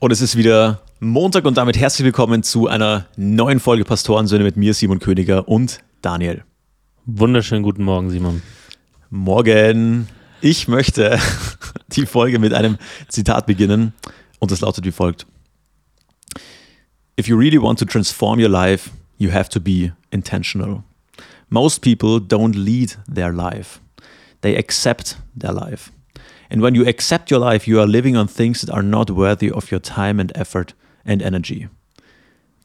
Und es ist wieder Montag und damit herzlich willkommen zu einer neuen Folge Pastorensöhne mit mir, Simon Königer und Daniel. Wunderschönen guten Morgen, Simon. Morgen. Ich möchte die Folge mit einem Zitat beginnen und es lautet wie folgt. If you really want to transform your life, you have to be intentional. Most people don't lead their life. They accept their life. And when you accept your life, you are living on things that are not worthy of your time and effort and energy.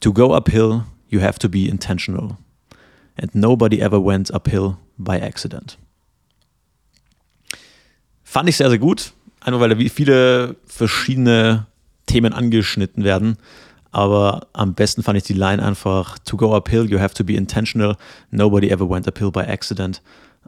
To go uphill, you have to be intentional. And nobody ever went uphill by accident. Fand ich sehr, sehr gut. Einfach weil da viele verschiedene Themen angeschnitten werden. Aber am besten fand ich die Line einfach: To go uphill, you have to be intentional. Nobody ever went uphill by accident.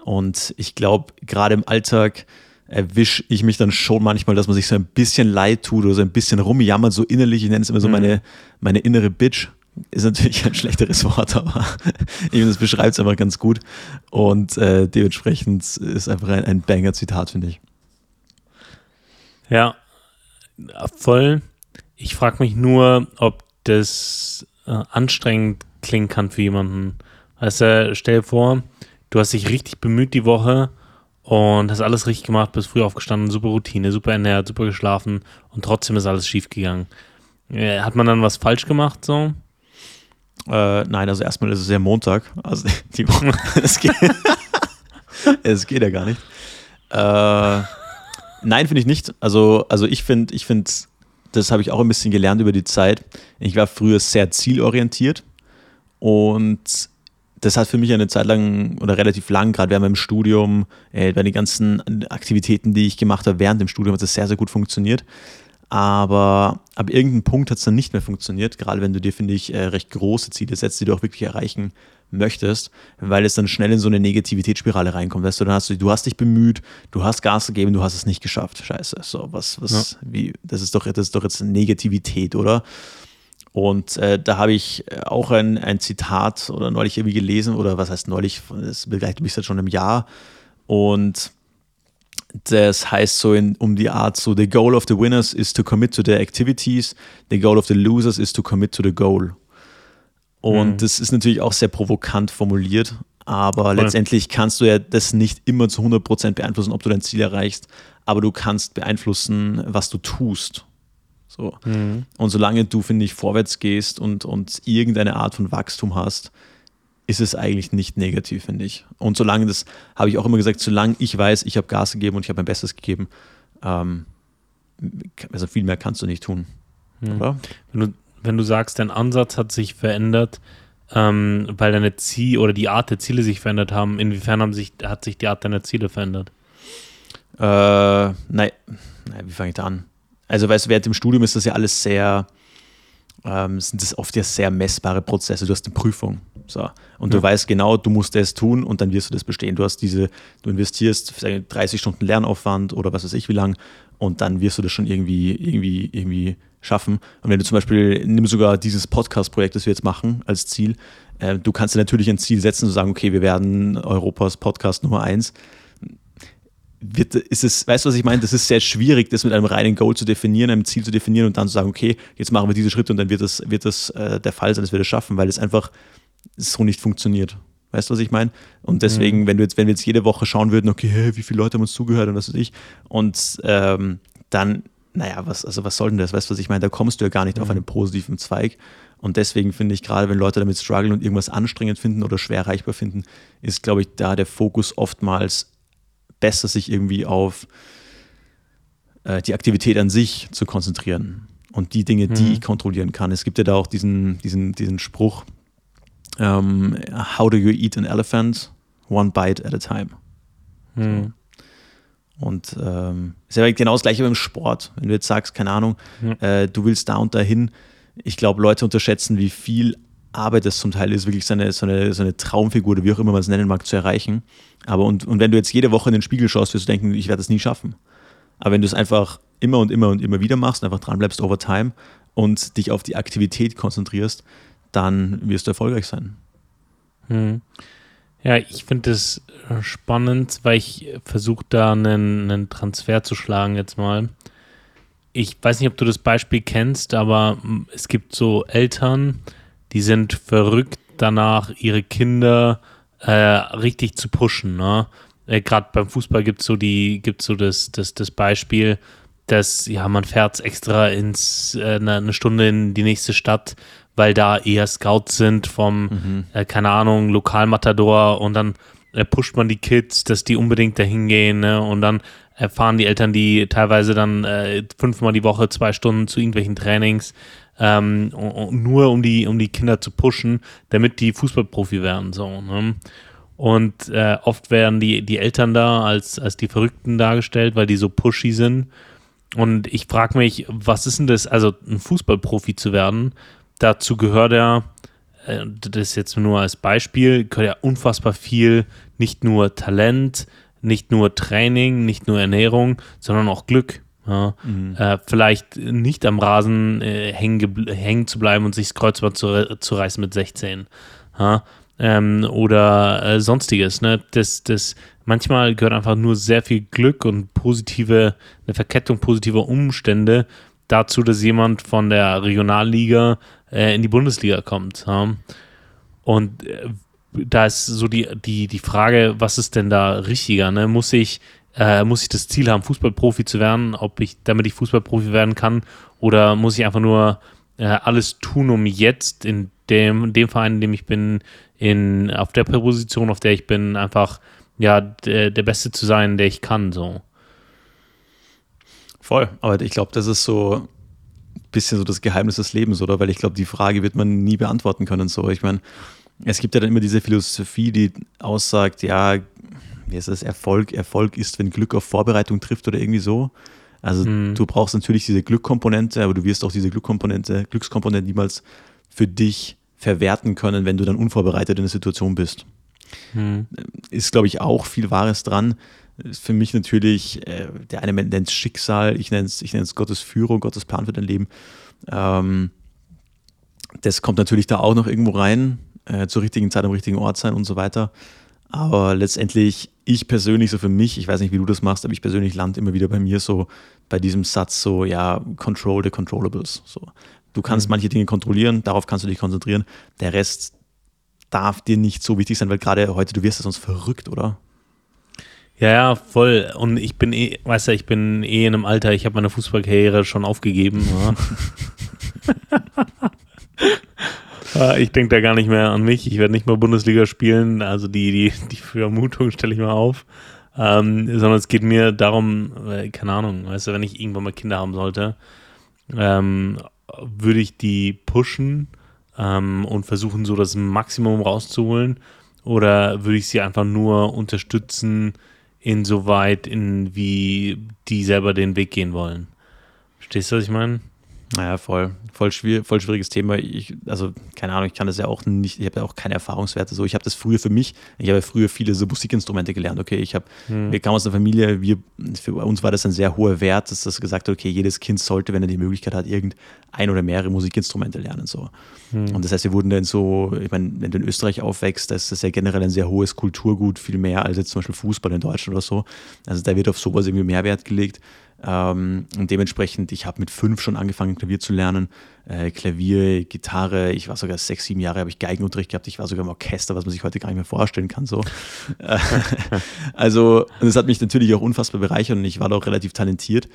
Und ich glaube, gerade im Alltag erwische ich mich dann schon manchmal, dass man sich so ein bisschen leid tut oder so ein bisschen rumjammert, so innerlich. Ich nenne es immer so mhm. meine, meine innere Bitch. Ist natürlich ein schlechteres Wort, aber das beschreibt es einfach ganz gut. Und äh, dementsprechend ist einfach ein, ein Banger-Zitat, finde ich. Ja, voll. Ich frage mich nur, ob das äh, anstrengend klingen kann für jemanden. Also stell dir vor, du hast dich richtig bemüht die Woche und hast alles richtig gemacht, bist früh aufgestanden, super Routine, super ernährt, super geschlafen und trotzdem ist alles schief gegangen. Äh, hat man dann was falsch gemacht so? Äh, nein, also erstmal ist es ja Montag. Also die Woche, es, geht, es geht ja gar nicht. Äh, nein, finde ich nicht. Also, also ich finde, ich finde, das habe ich auch ein bisschen gelernt über die Zeit. Ich war früher sehr zielorientiert und das hat für mich eine Zeit lang oder relativ lang, gerade während meinem Studium, äh, bei den ganzen Aktivitäten, die ich gemacht habe während dem Studium, hat das sehr, sehr gut funktioniert. Aber ab irgendeinem Punkt hat es dann nicht mehr funktioniert, gerade wenn du dir, finde ich, äh, recht große Ziele setzt, die du auch wirklich erreichen möchtest, weil es dann schnell in so eine Negativitätsspirale reinkommt. Weißt du, dann hast du, du hast dich bemüht, du hast Gas gegeben, du hast es nicht geschafft. Scheiße. So, was, was, ja. wie, das ist doch, das ist doch jetzt Negativität, oder? Und äh, da habe ich äh, auch ein, ein Zitat oder neulich irgendwie gelesen, oder was heißt neulich, das begleitet mich seit schon einem Jahr. Und das heißt so in, um die Art so, the goal of the winners is to commit to their activities, the goal of the losers is to commit to the goal. Und mhm. das ist natürlich auch sehr provokant formuliert, aber Voll. letztendlich kannst du ja das nicht immer zu 100% beeinflussen, ob du dein Ziel erreichst, aber du kannst beeinflussen, was du tust. So. Mhm. Und solange du, finde ich, vorwärts gehst und, und irgendeine Art von Wachstum hast, ist es eigentlich nicht negativ, finde ich. Und solange das, habe ich auch immer gesagt, solange ich weiß, ich habe Gas gegeben und ich habe mein Bestes gegeben, ähm, also viel mehr kannst du nicht tun. Mhm. Oder? Wenn du, wenn du sagst, dein Ansatz hat sich verändert, ähm, weil deine Ziel oder die Art der Ziele sich verändert haben, inwiefern haben sich, hat sich die Art deiner Ziele verändert? Äh, nein, nein, wie fange ich da an? Also, weißt du, während dem Studium ist das ja alles sehr, ähm, sind das oft ja sehr messbare Prozesse. Du hast eine Prüfung. So. Und ja. du weißt genau, du musst das tun und dann wirst du das bestehen. Du hast diese, du investierst 30 Stunden Lernaufwand oder was weiß ich wie lang und dann wirst du das schon irgendwie, irgendwie, irgendwie schaffen. Und wenn du zum Beispiel, nimm sogar dieses Podcast-Projekt, das wir jetzt machen, als Ziel, äh, du kannst dir natürlich ein Ziel setzen und sagen, okay, wir werden Europas Podcast Nummer eins wird, ist es, weißt du, was ich meine? Das ist sehr schwierig, das mit einem reinen Goal zu definieren, einem Ziel zu definieren und dann zu sagen, okay, jetzt machen wir diese Schritte und dann wird das, wird das äh, der Fall sein, dass wir das schaffen, weil es einfach so nicht funktioniert. Weißt du, was ich meine? Und deswegen, mhm. wenn du jetzt, wenn wir jetzt jede Woche schauen würden, okay, hey, wie viele Leute haben uns zugehört und was weiß ich, und ähm, dann, naja, was, also was soll denn das? Weißt du, was ich meine? Da kommst du ja gar nicht mhm. auf einen positiven Zweig. Und deswegen finde ich, gerade wenn Leute damit strugglen und irgendwas anstrengend finden oder schwer erreichbar finden, ist, glaube ich, da der Fokus oftmals besser, sich irgendwie auf äh, die Aktivität an sich zu konzentrieren und die Dinge, die mhm. ich kontrollieren kann. Es gibt ja da auch diesen, diesen, diesen Spruch, ähm, How do you eat an elephant? One bite at a time. Mhm. So. Und ähm, ist ja genau das gleiche beim Sport. Wenn du jetzt sagst, keine Ahnung, mhm. äh, du willst da und dahin, ich glaube, Leute unterschätzen, wie viel Arbeit es zum Teil ist, wirklich so eine, so Traumfigur oder wie auch immer man es nennen mag, zu erreichen. Aber und, und wenn du jetzt jede Woche in den Spiegel schaust, wirst du denken, ich werde das nie schaffen. Aber wenn du es einfach immer und immer und immer wieder machst, einfach dranbleibst over time und dich auf die Aktivität konzentrierst, dann wirst du erfolgreich sein. Hm. Ja, ich finde es spannend, weil ich versuche da einen, einen Transfer zu schlagen jetzt mal. ich weiß nicht, ob du das Beispiel kennst, aber mm, es gibt so Eltern, sind verrückt danach, ihre Kinder äh, richtig zu pushen. Ne? Äh, Gerade beim Fußball gibt es so, die, gibt's so das, das, das Beispiel, dass ja, man fährt extra ins, äh, eine Stunde in die nächste Stadt, weil da eher Scouts sind vom, mhm. äh, keine Ahnung, Lokalmatador und dann äh, pusht man die Kids, dass die unbedingt dahin gehen ne? und dann erfahren die Eltern, die teilweise dann äh, fünfmal die Woche zwei Stunden zu irgendwelchen Trainings, ähm, nur um die, um die Kinder zu pushen, damit die Fußballprofi werden. So, ne? Und äh, oft werden die, die Eltern da als, als die Verrückten dargestellt, weil die so pushy sind. Und ich frage mich, was ist denn das, also ein Fußballprofi zu werden? Dazu gehört ja, äh, das jetzt nur als Beispiel, gehört ja unfassbar viel, nicht nur Talent, nicht nur Training, nicht nur Ernährung, sondern auch Glück. Ja, mhm. äh, vielleicht nicht am Rasen äh, hängen, hängen zu bleiben und sich das Kreuzband zu, zu reißen mit 16. Ja, ähm, oder äh, sonstiges. Ne? Das, das, manchmal gehört einfach nur sehr viel Glück und positive, eine Verkettung positiver Umstände dazu, dass jemand von der Regionalliga äh, in die Bundesliga kommt. Ja? Und äh, da ist so die, die, die Frage, was ist denn da richtiger? Ne? Muss ich äh, muss ich das Ziel haben, Fußballprofi zu werden, ob ich, damit ich Fußballprofi werden kann, oder muss ich einfach nur äh, alles tun, um jetzt in dem, dem Verein, in dem ich bin, in, auf der Position, auf der ich bin, einfach ja, der, der Beste zu sein, der ich kann, so. Voll, aber ich glaube, das ist so ein bisschen so das Geheimnis des Lebens, oder? Weil ich glaube, die Frage wird man nie beantworten können. So, ich meine, es gibt ja dann immer diese Philosophie, die aussagt, ja, wie ist das, Erfolg, Erfolg ist, wenn Glück auf Vorbereitung trifft oder irgendwie so. Also mhm. du brauchst natürlich diese Glückkomponente, aber du wirst auch diese Glückkomponente, Glückskomponente niemals für dich verwerten können, wenn du dann unvorbereitet in der Situation bist. Mhm. Ist, glaube ich, auch viel Wahres dran. Ist für mich natürlich, äh, der eine nennt es Schicksal, ich nenne es ich Gottes Führung, Gottes Plan für dein Leben. Ähm, das kommt natürlich da auch noch irgendwo rein, äh, zur richtigen Zeit am richtigen Ort sein und so weiter. Aber letztendlich, ich persönlich, so für mich, ich weiß nicht, wie du das machst, aber ich persönlich lande immer wieder bei mir so bei diesem Satz so, ja, control the controllables. So. Du kannst mhm. manche Dinge kontrollieren, darauf kannst du dich konzentrieren. Der Rest darf dir nicht so wichtig sein, weil gerade heute, du wirst ja sonst verrückt, oder? Ja, ja, voll. Und ich bin eh, weißt du, ich bin eh in einem Alter, ich habe meine Fußballkarriere schon aufgegeben. Ich denke da gar nicht mehr an mich. Ich werde nicht mal Bundesliga spielen. Also die, die, die Vermutung stelle ich mal auf. Ähm, sondern es geht mir darum, äh, keine Ahnung, weißt du, wenn ich irgendwann mal Kinder haben sollte, ähm, würde ich die pushen ähm, und versuchen, so das Maximum rauszuholen? Oder würde ich sie einfach nur unterstützen, insoweit, in wie die selber den Weg gehen wollen? Verstehst du, was ich meine? Naja, voll, voll, schwierig, voll schwieriges Thema. Ich, also, keine Ahnung, ich kann das ja auch nicht, ich habe ja auch keine Erfahrungswerte. So, ich habe das früher für mich, ich habe früher viele so Musikinstrumente gelernt. Okay, ich habe, hm. wir kamen aus einer Familie, wir, für uns war das ein sehr hoher Wert, dass das gesagt hat, okay, jedes Kind sollte, wenn er die Möglichkeit hat, irgendein oder mehrere Musikinstrumente lernen. So. Hm. Und das heißt, wir wurden dann so, ich meine, wenn du in Österreich aufwächst, das ist ja generell ein sehr hohes Kulturgut, viel mehr als jetzt zum Beispiel Fußball in Deutschland oder so. Also da wird auf sowas irgendwie mehr Wert gelegt. Ähm, und dementsprechend, ich habe mit fünf schon angefangen, Klavier zu lernen. Äh, Klavier, Gitarre, ich war sogar sechs, sieben Jahre, habe ich Geigenunterricht gehabt, ich war sogar im Orchester, was man sich heute gar nicht mehr vorstellen kann. So. also, und es hat mich natürlich auch unfassbar bereichert und ich war da auch relativ talentiert.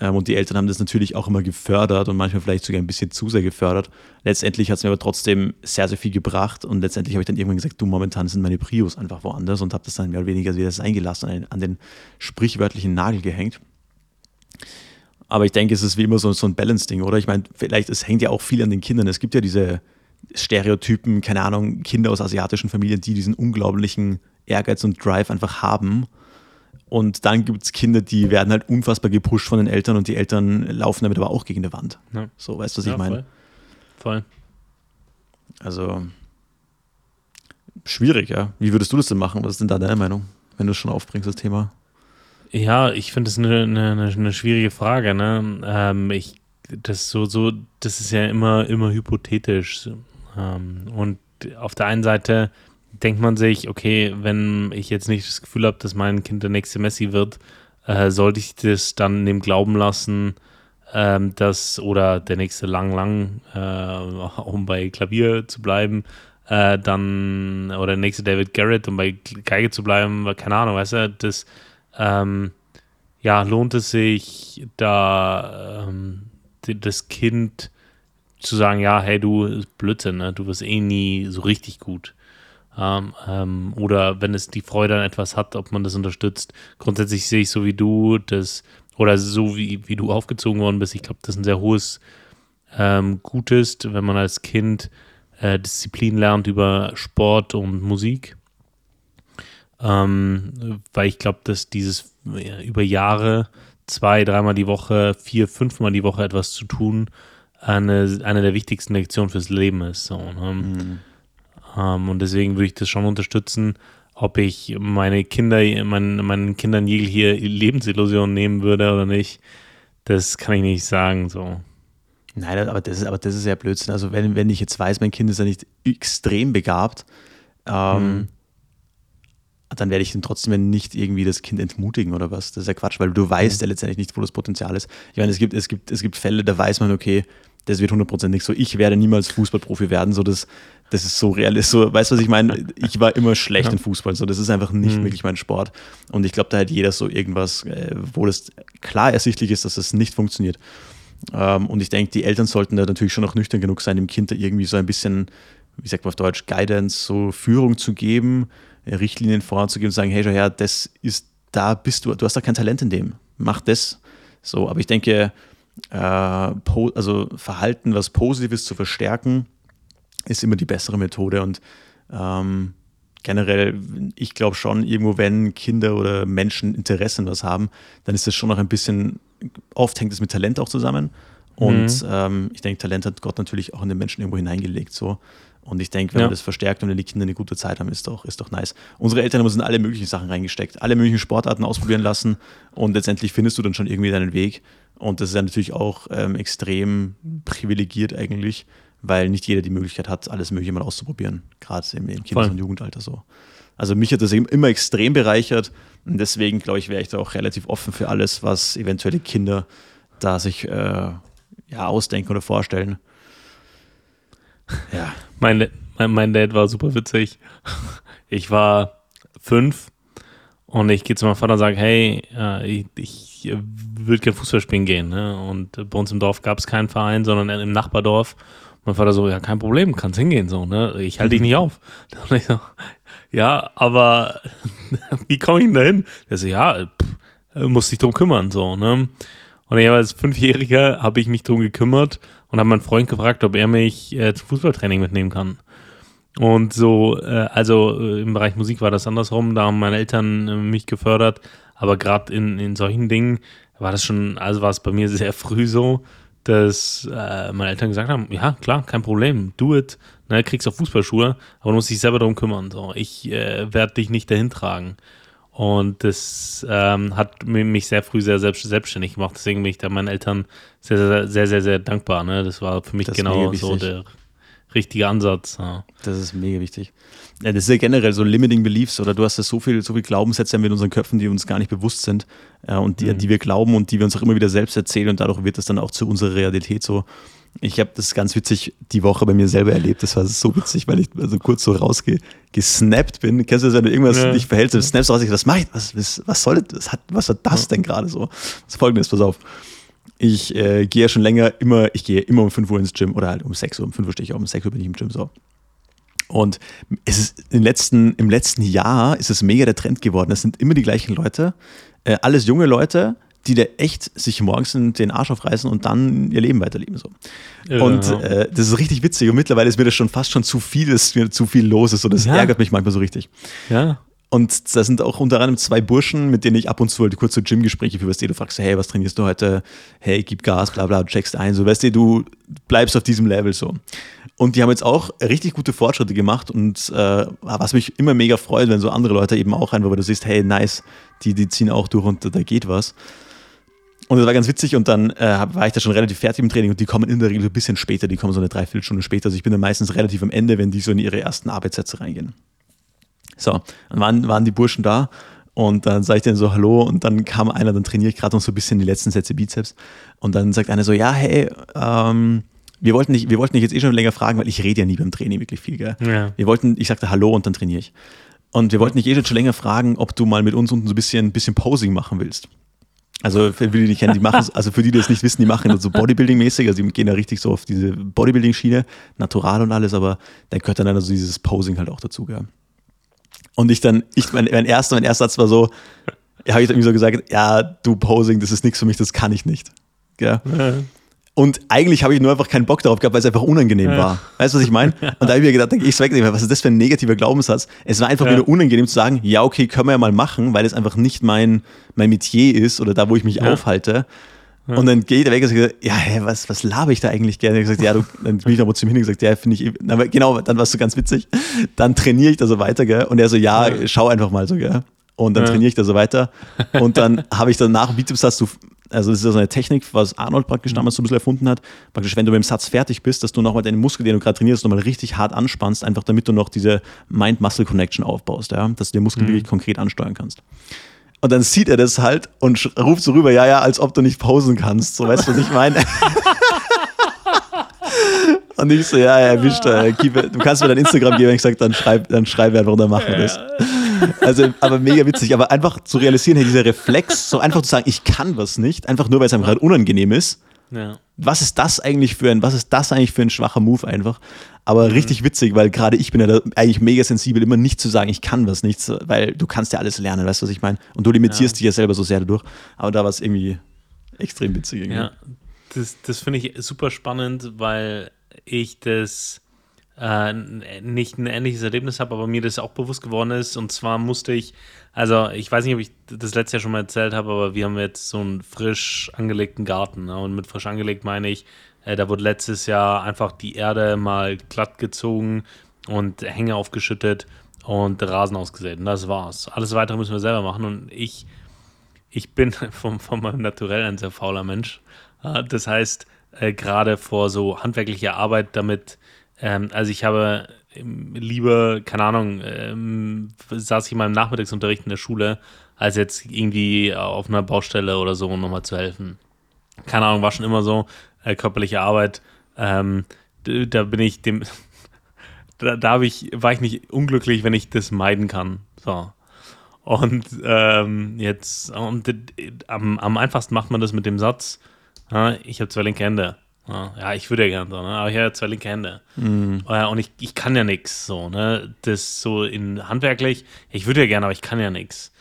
Ähm, und die Eltern haben das natürlich auch immer gefördert und manchmal vielleicht sogar ein bisschen zu sehr gefördert. Letztendlich hat es mir aber trotzdem sehr, sehr viel gebracht und letztendlich habe ich dann irgendwann gesagt, du, momentan sind meine Prios einfach woanders und habe das dann mehr oder weniger wieder sein gelassen, an den sprichwörtlichen Nagel gehängt. Aber ich denke, es ist wie immer so, so ein Balance-Ding, oder? Ich meine, vielleicht, es hängt ja auch viel an den Kindern. Es gibt ja diese Stereotypen, keine Ahnung, Kinder aus asiatischen Familien, die diesen unglaublichen Ehrgeiz und Drive einfach haben. Und dann gibt es Kinder, die werden halt unfassbar gepusht von den Eltern und die Eltern laufen damit aber auch gegen die Wand. Ja. So, weißt du, was ja, ich meine? Voll. voll. Also, schwierig, ja. Wie würdest du das denn machen? Was ist denn da deine Meinung, wenn du es schon aufbringst, das Thema? Ja, ich finde das eine, eine, eine, schwierige Frage. Ne? Ähm, ich, das so, so, das ist ja immer, immer hypothetisch. Ähm, und auf der einen Seite denkt man sich, okay, wenn ich jetzt nicht das Gefühl habe, dass mein Kind der nächste Messi wird, äh, sollte ich das dann dem glauben lassen, ähm, das oder der nächste lang, lang, äh, um bei Klavier zu bleiben, äh, dann, oder der nächste David Garrett, um bei Geige zu bleiben, keine Ahnung, weißt du, das, ähm, ja, lohnt es sich, da ähm, das Kind zu sagen, ja, hey, du, ist Blödsinn, ne? du wirst eh nie so richtig gut. Ähm, ähm, oder wenn es die Freude an etwas hat, ob man das unterstützt. Grundsätzlich sehe ich so wie du, das, oder so wie, wie du aufgezogen worden bist, ich glaube, das ist ein sehr hohes ähm, Gutes, wenn man als Kind äh, Disziplin lernt über Sport und Musik. Ähm, weil ich glaube, dass dieses ja, über Jahre zwei, dreimal die Woche, vier, fünfmal die Woche etwas zu tun, eine, eine der wichtigsten Lektionen fürs Leben ist. So, ne? mhm. ähm, und deswegen würde ich das schon unterstützen, ob ich meine Kinder, mein, meinen Kindern jegliche Lebensillusion nehmen würde oder nicht. Das kann ich nicht sagen. So. Nein, aber das ist, aber das ist ja Blödsinn. Also wenn, wenn ich jetzt weiß, mein Kind ist ja nicht extrem begabt, ähm, mhm dann werde ich dann trotzdem nicht irgendwie das Kind entmutigen oder was. Das ist ja Quatsch, weil du weißt ja letztendlich nicht, wo das Potenzial ist. Ich meine, es gibt, es gibt, es gibt Fälle, da weiß man, okay, das wird hundertprozentig so. Ich werde niemals Fußballprofi werden, so das, das ist so real. Ist so, weißt du, was ich meine? Ich war immer schlecht ja. in Fußball, so das ist einfach nicht mhm. wirklich mein Sport. Und ich glaube, da hat jeder so irgendwas, äh, wo das klar ersichtlich ist, dass das nicht funktioniert. Ähm, und ich denke, die Eltern sollten da natürlich schon auch nüchtern genug sein, dem Kind da irgendwie so ein bisschen, wie sagt man auf Deutsch, Guidance, so Führung zu geben Richtlinien voranzugeben und sagen, hey, schau her, das ist, da bist du, du hast da kein Talent in dem, mach das. So, aber ich denke, äh, also Verhalten, was Positives zu verstärken, ist immer die bessere Methode und ähm, generell, ich glaube schon, irgendwo, wenn Kinder oder Menschen Interesse an was haben, dann ist das schon noch ein bisschen, oft hängt es mit Talent auch zusammen. Und mhm. ähm, ich denke, Talent hat Gott natürlich auch in den Menschen irgendwo hineingelegt. So. Und ich denke, wenn ja. man das verstärkt und wenn die Kinder eine gute Zeit haben, ist doch, ist doch nice. Unsere Eltern haben uns in alle möglichen Sachen reingesteckt, alle möglichen Sportarten ausprobieren lassen und letztendlich findest du dann schon irgendwie deinen Weg. Und das ist ja natürlich auch ähm, extrem privilegiert eigentlich, weil nicht jeder die Möglichkeit hat, alles Mögliche mal auszuprobieren, gerade im, im Kindes- und Jugendalter so. Also mich hat das eben immer extrem bereichert und deswegen glaube ich, wäre ich da auch relativ offen für alles, was eventuelle Kinder da sich äh, ja, ausdenken oder vorstellen. Ja. Mein, mein, mein Dad war super witzig. Ich war fünf und ich gehe zu meinem Vater und sage, hey, äh, ich, ich würde gerne Fußball spielen gehen. Ne? Und bei uns im Dorf gab es keinen Verein, sondern im Nachbardorf. Mein Vater so, ja, kein Problem, kannst hingehen. So, ne? Ich halte dich nicht auf. Und ich so, ja, aber wie komme ich denn da hin? Der so, ja, muss dich drum kümmern. So, ne? Und ich als Fünfjähriger habe ich mich drum gekümmert und habe meinen Freund gefragt, ob er mich äh, zum Fußballtraining mitnehmen kann. Und so, äh, also äh, im Bereich Musik war das andersrum, da haben meine Eltern äh, mich gefördert, aber gerade in, in solchen Dingen war das schon, also war es bei mir sehr früh so, dass äh, meine Eltern gesagt haben, ja klar, kein Problem, do it, ne, kriegst auch Fußballschuhe, aber du musst dich selber darum kümmern, so, ich äh, werde dich nicht dahin tragen. Und das ähm, hat mich sehr früh sehr selbst, selbstständig gemacht. Deswegen bin ich da meinen Eltern sehr, sehr, sehr, sehr, sehr dankbar. Ne? Das war für mich das genau so der richtige Ansatz. Ja. Das ist mega wichtig. Ja, das ist ja generell so Limiting Beliefs oder du hast ja so viel, so viel Glaubenssätze in unseren Köpfen, die uns gar nicht bewusst sind äh, und die, mhm. die wir glauben und die wir uns auch immer wieder selbst erzählen und dadurch wird das dann auch zu unserer Realität so. Ich habe das ganz witzig die Woche bei mir selber erlebt. Das war so witzig, weil ich also kurz so rausgesnappt bin. Kennst du das, wenn du irgendwas ja. nicht verhältst, du snappst raus, ich, was mach ich, was, was, was soll das, was, hat, was war das denn gerade so? Das folgendes, pass auf. Ich äh, gehe ja schon länger immer, ich gehe immer um 5 Uhr ins Gym oder halt um 6 Uhr, um 5 Uhr stehe ich auf, um 6 Uhr bin ich im Gym so. Und es ist im letzten, im letzten Jahr ist es mega der Trend geworden. Es sind immer die gleichen Leute, äh, alles junge Leute, die da echt sich morgens den Arsch aufreißen und dann ihr Leben weiterleben. So. Ja. Und äh, das ist richtig witzig. Und mittlerweile ist mir das schon fast schon zu viel, dass mir zu viel los ist. Und das ja. ärgert mich manchmal so richtig. Ja. Und da sind auch unter anderem zwei Burschen, mit denen ich ab und zu halt kurze Gym-Gespräche für, weißt du, du fragst, hey, was trainierst du heute? Hey, gib Gas, bla bla, du checkst ein, so, weißt du, du bleibst auf diesem Level so. Und die haben jetzt auch richtig gute Fortschritte gemacht und äh, was mich immer mega freut, wenn so andere Leute eben auch einfach, weil du siehst, hey, nice, die, die ziehen auch durch und da geht was. Und das war ganz witzig und dann äh, war ich da schon relativ fertig im Training und die kommen in der Regel ein bisschen später, die kommen so eine Dreiviertelstunde später. Also ich bin dann meistens relativ am Ende, wenn die so in ihre ersten Arbeitssätze reingehen. So, dann waren, waren die Burschen da Und dann sage ich denen so Hallo und dann kam einer, dann trainiere ich gerade noch so ein bisschen die letzten Sätze Bizeps. Und dann sagt einer so, ja, hey, ähm, wir wollten, dich, wir wollten dich jetzt eh schon länger fragen, weil ich rede ja nie beim Training wirklich viel, gell? Ja. Wir wollten, ich sagte Hallo und dann trainiere ich. Und wir wollten dich eh schon länger fragen, ob du mal mit uns unten so ein bisschen, bisschen Posing machen willst. Also für die, die nicht kennen, die machen, also für die, die das nicht wissen, die machen so Bodybuilding-mäßig, also die gehen da richtig so auf diese Bodybuilding-Schiene, natural und alles, aber da gehört dann also dieses Posing halt auch dazu, gell? Und ich dann, ich, mein, mein erster, mein erster Satz war so, ja, habe ich dann irgendwie so gesagt, ja, du Posing, das ist nichts für mich, das kann ich nicht. Gell? Ja. Und eigentlich habe ich nur einfach keinen Bock darauf gehabt, weil es einfach unangenehm Ja. war. Weißt du, was ich meine? Und da habe ich mir gedacht, ich es wegnehmen. Was ist das für ein negativer Glaubenssatz? Es war einfach Ja. wieder unangenehm zu sagen, ja, okay, können wir ja mal machen, weil es einfach nicht mein, mein Metier ist oder da, wo ich mich aufhalte. Und dann gehe ich da weg und sage, ja, hä, was, was laber ich da eigentlich gerne? Ich gesagt, ja, du, dann bin ich nochmal zu ihm hin und gesagt, ja, finde ich, aber genau, dann war es so ganz witzig. Dann trainiere ich da so weiter, gell? Und er so, ja, Ja. schau einfach mal so, gell? Und dann Ja. trainiere ich da so weiter. Und dann habe ich danach Bizeps hast du, also das ist ja so eine Technik, was Arnold praktisch damals so ein bisschen erfunden hat. Praktisch, wenn du mit dem Satz fertig bist, dass du nochmal deinen Muskel, den du gerade trainierst, nochmal richtig hart anspannst, einfach damit du noch diese Mind-Muscle-Connection aufbaust, ja, dass du den Muskel wirklich konkret ansteuern kannst. Und dann sieht er das halt und ruft so rüber, ja, ja, als ob du nicht posen kannst. So, weißt du, was ich meine? und ich so, ja, ja, erwischt, äh, keep du kannst mir dein Instagram geben, ich sag, dann schreib, dann schreib einfach und dann machen wir das. Also, aber mega witzig. Aber einfach zu realisieren, hey, dieser Reflex, so einfach zu sagen, ich kann was nicht, einfach nur, weil es einfach gerade unangenehm ist. Ja. Was ist das eigentlich für ein, was ist das eigentlich für ein schwacher Move einfach? Aber richtig witzig, weil gerade ich bin ja da eigentlich mega sensibel, immer nicht zu sagen, ich kann was nicht, weil du kannst ja alles lernen, weißt du, was ich meine? Und du limitierst Ja. dich ja selber so sehr dadurch. Aber da war es irgendwie extrem witzig. Irgendwie. Ja, das, das finde ich super spannend, weil ich das äh, nicht ein ähnliches Erlebnis habe, aber mir das auch bewusst geworden ist. Und zwar musste ich, also ich weiß nicht, ob ich das letztes Jahr schon mal erzählt habe, aber wir haben jetzt so einen frisch angelegten Garten. Ne? Und mit frisch angelegt meine ich, äh, da wurde letztes Jahr einfach die Erde mal glatt gezogen und Hänge aufgeschüttet und Rasen ausgesät. Und das war's. Alles weitere müssen wir selber machen. Und ich ich bin von, von meinem Naturell ein sehr fauler Mensch. Äh, Das heißt, äh, gerade vor so handwerklicher Arbeit damit, ähm, also ich habe ähm, lieber, keine Ahnung, ähm, saß ich in meinem Nachmittagsunterricht in der Schule, als jetzt irgendwie auf einer Baustelle oder so um nochmal zu helfen. Keine Ahnung, war schon immer so, äh, körperliche Arbeit, ähm, da bin ich dem, da, da ich, war ich nicht unglücklich, wenn ich das meiden kann. So. Und ähm, jetzt, und d- am, am einfachsten macht man das mit dem Satz, ja, ich habe zwei linke Hände. Ja, ja, ich würde ja gerne so, ne? aber ich habe zwei linke Hände. Äh, und ich, ich kann ja nichts. So, ne? Das so in handwerklich, ich würde ja gerne, aber ich kann ja nichts.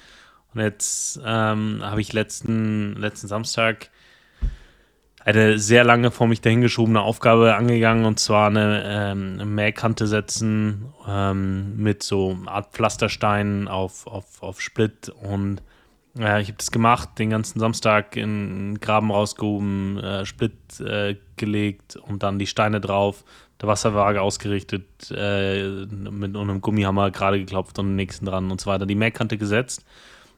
Und jetzt ähm, habe ich letzten, letzten Samstag eine sehr lange vor mich dahingeschobene Aufgabe angegangen und zwar eine ähm, Mähkante setzen ähm, mit so einer Art Pflasterstein auf, auf, auf Split und äh, ich habe das gemacht, den ganzen Samstag in den Graben rausgehoben, äh, Split äh, gelegt und dann die Steine drauf, der Wasserwaage ausgerichtet, äh, mit einem Gummihammer gerade geklopft und den nächsten dran und so weiter, die Mähkante gesetzt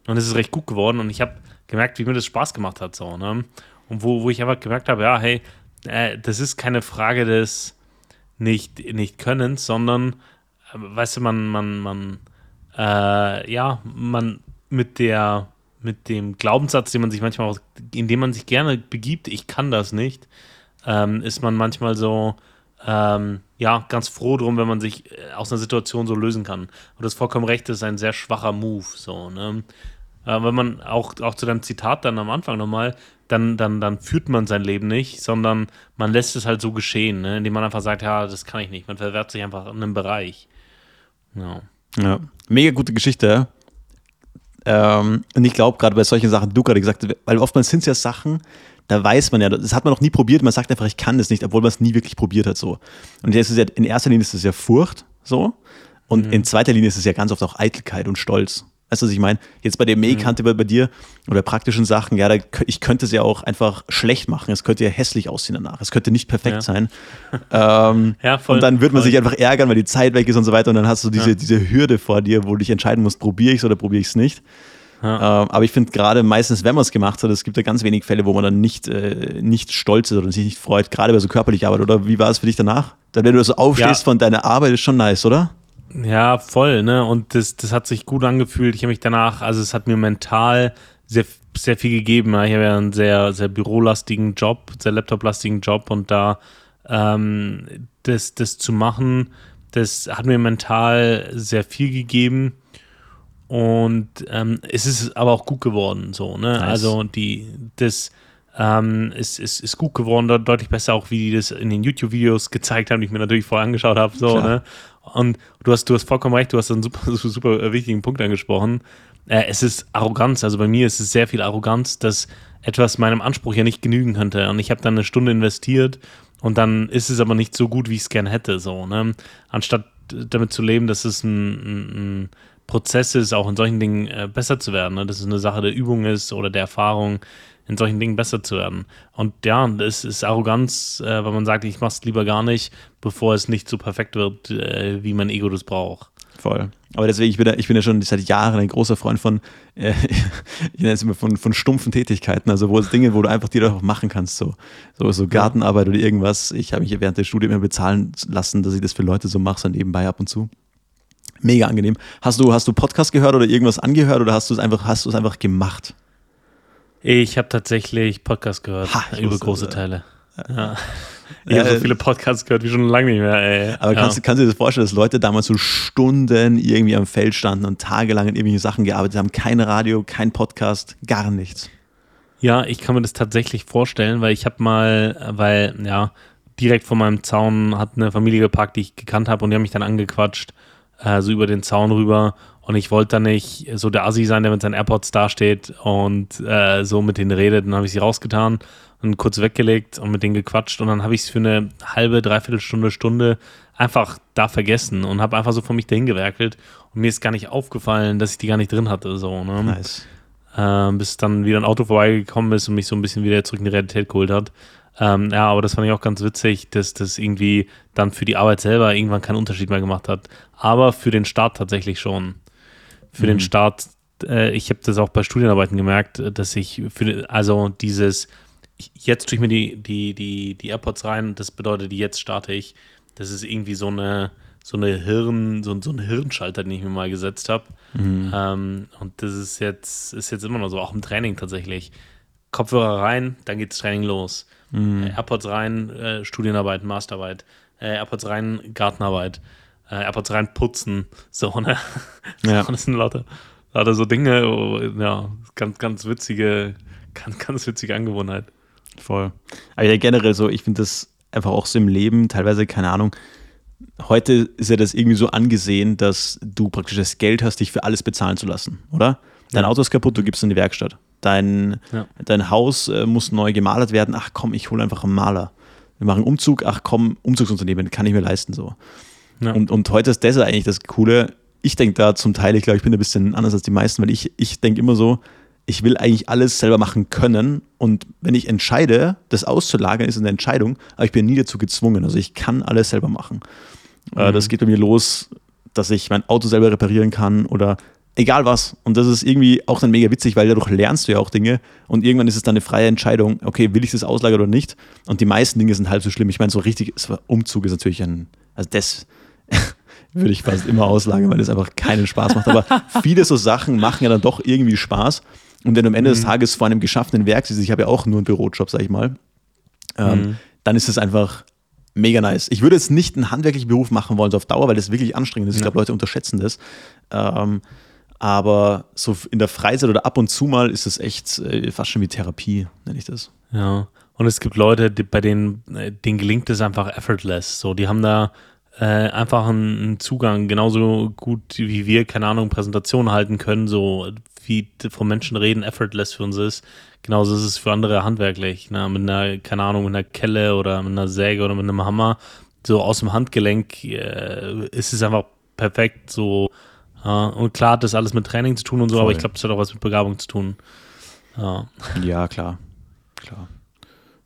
und es ist recht gut geworden und ich habe gemerkt, wie mir das Spaß gemacht hat so, ne? Und wo, wo ich einfach gemerkt habe, ja, hey, äh, das ist keine Frage des nicht, nicht Könnens, sondern, äh, weißt du, man, man, man, äh, ja, man mit der, mit dem Glaubenssatz, den man sich manchmal in dem man sich gerne begibt, ich kann das nicht, ähm, ist man manchmal so, ähm, ja, ganz froh drum, wenn man sich äh, aus einer Situation so lösen kann. Und das vollkommen recht, ist ein sehr schwacher Move, so, ne? Äh, wenn man auch, auch zu deinem Zitat dann am Anfang nochmal, dann, dann, dann führt man sein Leben nicht, sondern man lässt es halt so geschehen, ne? indem man einfach sagt, ja, das kann ich nicht. Man verwehrt sich einfach in einem Bereich. Ja. Ja, mega gute Geschichte. Ähm, und ich glaube, gerade bei solchen Sachen, du gerade gesagt hast, weil oftmals sind es ja Sachen, da weiß man ja, das hat man noch nie probiert, man sagt einfach, ich kann das nicht, obwohl man es nie wirklich probiert hat. So. Und jetzt ist ja, in erster Linie ist es ja Furcht, so. Und in zweiter Linie ist es ja ganz oft auch Eitelkeit und Stolz. Weißt du, was ich meine? Jetzt bei der Mähkante bei, bei dir oder praktischen Sachen, ja, da, ich könnte es ja auch einfach schlecht machen. Es könnte ja hässlich aussehen danach. Es könnte nicht perfekt Ja. sein. Ähm, Ja, voll. und dann wird man voll. sich einfach ärgern, weil die Zeit weg ist und so weiter. Und dann hast du diese, Ja. diese Hürde vor dir, wo du dich entscheiden musst, probiere ich es oder probiere ich es nicht. Ja. Ähm, aber ich finde gerade meistens, wenn man es gemacht hat, es gibt ja ganz wenig Fälle, wo man dann nicht, äh, nicht stolz ist oder sich nicht freut, gerade bei so körperlicher Arbeit. Oder wie war es für dich danach? Dann, wenn du so aufstehst Ja. von deiner Arbeit, ist schon nice, oder? Ja, voll, ne? Und das, das hat sich gut angefühlt. Ich habe mich danach, also es hat mir mental sehr, sehr viel gegeben. Ich habe ja einen sehr, sehr bürolastigen Job, sehr laptoplastigen Job und da ähm, das, das zu machen, das hat mir mental sehr viel gegeben. Und ähm, es ist aber auch gut geworden, so, ne? Nice. Also die, das ähm, ist, ist, ist gut geworden, deutlich besser auch, wie die das in den YouTube-Videos gezeigt haben, die ich mir natürlich vorher angeschaut habe, so, ne? Und du hast, du hast vollkommen recht, du hast einen super, super wichtigen Punkt angesprochen. Äh, es ist Arroganz, also bei mir ist es sehr viel Arroganz, dass etwas meinem Anspruch ja nicht genügen könnte. Und ich habe dann eine Stunde investiert und dann ist es aber nicht so gut, wie ich es gerne hätte, so, ne? Anstatt damit zu leben, dass es ein, ein, ein Prozess ist, auch in solchen Dingen äh, besser zu werden, ne? dass es eine Sache der Übung ist oder der Erfahrung, in solchen Dingen besser zu werden. Und ja, es ist Arroganz, äh, weil man sagt, ich mache es lieber gar nicht, bevor es nicht so perfekt wird, äh, wie mein Ego das braucht. Voll. Aber deswegen, ich bin, ja, ich bin ja schon seit Jahren ein großer Freund von, äh, ich nenne es immer von, von stumpfen Tätigkeiten, also wo es Dinge, wo du einfach dir doch machen kannst, so, so, so Gartenarbeit oder irgendwas. Ich habe mich während der Studie immer bezahlen lassen, dass ich das für Leute so mache, so nebenbei ab und zu. Mega angenehm. Hast du, hast du Podcast gehört oder irgendwas angehört oder hast du es einfach, hast du es einfach gemacht? Ich habe tatsächlich Podcast gehört ha, über große das, Teile. Ja. Ich habe so viele Podcasts gehört wie schon lange nicht mehr. Ey. Aber ja. kannst, kannst du dir das vorstellen, dass Leute damals so Stunden irgendwie am Feld standen und tagelang in irgendwelchen Sachen gearbeitet haben? Kein Radio, kein Podcast, gar nichts. Ja, ich kann mir das tatsächlich vorstellen, weil ich habe mal, weil ja, direkt vor meinem Zaun hat eine Familie geparkt, die ich gekannt habe und die haben mich dann angequatscht, äh, so über den Zaun rüber und ich wollte dann nicht so der Assi sein, der mit seinen AirPods dasteht und äh, so mit denen redet. Dann habe ich sie rausgetan und kurz weggelegt und mit denen gequatscht. Und dann habe ich es für eine halbe, dreiviertel Stunde, Stunde einfach da vergessen und habe einfach so von mich dahin gewerkelt. Und mir ist gar nicht aufgefallen, dass ich die gar nicht drin hatte. So, ne? Nice. Äh, bis dann wieder ein Auto vorbeigekommen ist und mich so ein bisschen wieder zurück in die Realität geholt hat. Ähm, ja, aber das fand ich auch ganz witzig, dass das irgendwie dann für die Arbeit selber irgendwann keinen Unterschied mehr gemacht hat. Aber für den Start tatsächlich schon für mhm. den Start. Äh, ich habe das auch bei Studienarbeiten gemerkt, äh, dass ich für also dieses jetzt tue ich mir die, die, die, die AirPods rein, das bedeutet, jetzt starte ich. Das ist irgendwie so eine, so eine Hirn, so, so ein Hirnschalter, den ich mir mal gesetzt habe. Mhm. Ähm, und das ist jetzt, ist jetzt immer noch so, auch im Training tatsächlich. Kopfhörer rein, dann geht das Training los. Mhm. AirPods rein, äh, Studienarbeit, Masterarbeit. Äh, AirPods rein, Gartenarbeit äh, AirPods reinputzen. So, ne? Ja. Das sind lauter, lauter so Dinge, oh, ja, ganz, ganz witzige, ganz, ganz witzige Angewohnheit. Voll. Aber ja, generell so, ich finde das einfach auch so im Leben, teilweise, keine Ahnung, heute ist ja das irgendwie so angesehen, dass du praktisch das Geld hast, dich für alles bezahlen zu lassen, oder? Dein ja. Auto ist kaputt, du gibst es in die Werkstatt. Dein, ja. dein Haus äh, muss neu gemalert werden. Ach komm, ich hole einfach einen Maler. Wir machen Umzug. Ach komm, Umzugsunternehmen, kann ich mir leisten so. Ja. Und, und heute ist das eigentlich das Coole. Ich denke da zum Teil, ich glaube, ich bin ein bisschen anders als die meisten, weil ich, ich denke immer so, ich will eigentlich alles selber machen können. Und wenn ich entscheide, das auszulagern, ist eine Entscheidung, aber ich bin nie dazu gezwungen. Also ich kann alles selber machen. Äh, mhm. Das geht bei mir los, dass ich mein Auto selber reparieren kann oder egal was. Und das ist irgendwie auch dann mega witzig, weil dadurch lernst du ja auch Dinge und irgendwann ist es dann eine freie Entscheidung, okay, will ich das auslagern oder nicht? Und die meisten Dinge sind halb so schlimm. Ich meine, so richtig, Umzug ist natürlich ein, also das würde ich fast immer auslagern, weil es einfach keinen Spaß macht. Aber viele so Sachen machen ja dann doch irgendwie Spaß. Und wenn du am Ende mhm. des Tages vor einem geschaffenen Werk siehst, ich habe ja auch nur einen Bürojob, sag ich mal, ähm, mhm. dann ist es einfach mega nice. Ich würde jetzt nicht einen handwerklichen Beruf machen wollen, so auf Dauer, weil das wirklich anstrengend ist. Ich glaube, Leute unterschätzen das. Ähm, aber so in der Freizeit oder ab und zu mal ist es echt äh, fast schon wie Therapie, nenne ich das. Ja. Und es gibt Leute, die, bei denen, äh, denen gelingt es einfach effortless. So, die haben da äh, einfach einen Zugang, genauso gut wie wir, keine Ahnung, Präsentationen halten können, so wie von Menschen reden, effortless für uns ist. Genauso ist es für andere handwerklich. Ne? Mit einer, keine Ahnung, mit einer Kelle oder mit einer Säge oder mit einem Hammer, so aus dem Handgelenk äh, ist es einfach perfekt. So, ja. und klar hat das alles mit Training zu tun und so, Voll. aber ich glaube, das hat auch was mit Begabung zu tun. Ja, ja klar. Klar.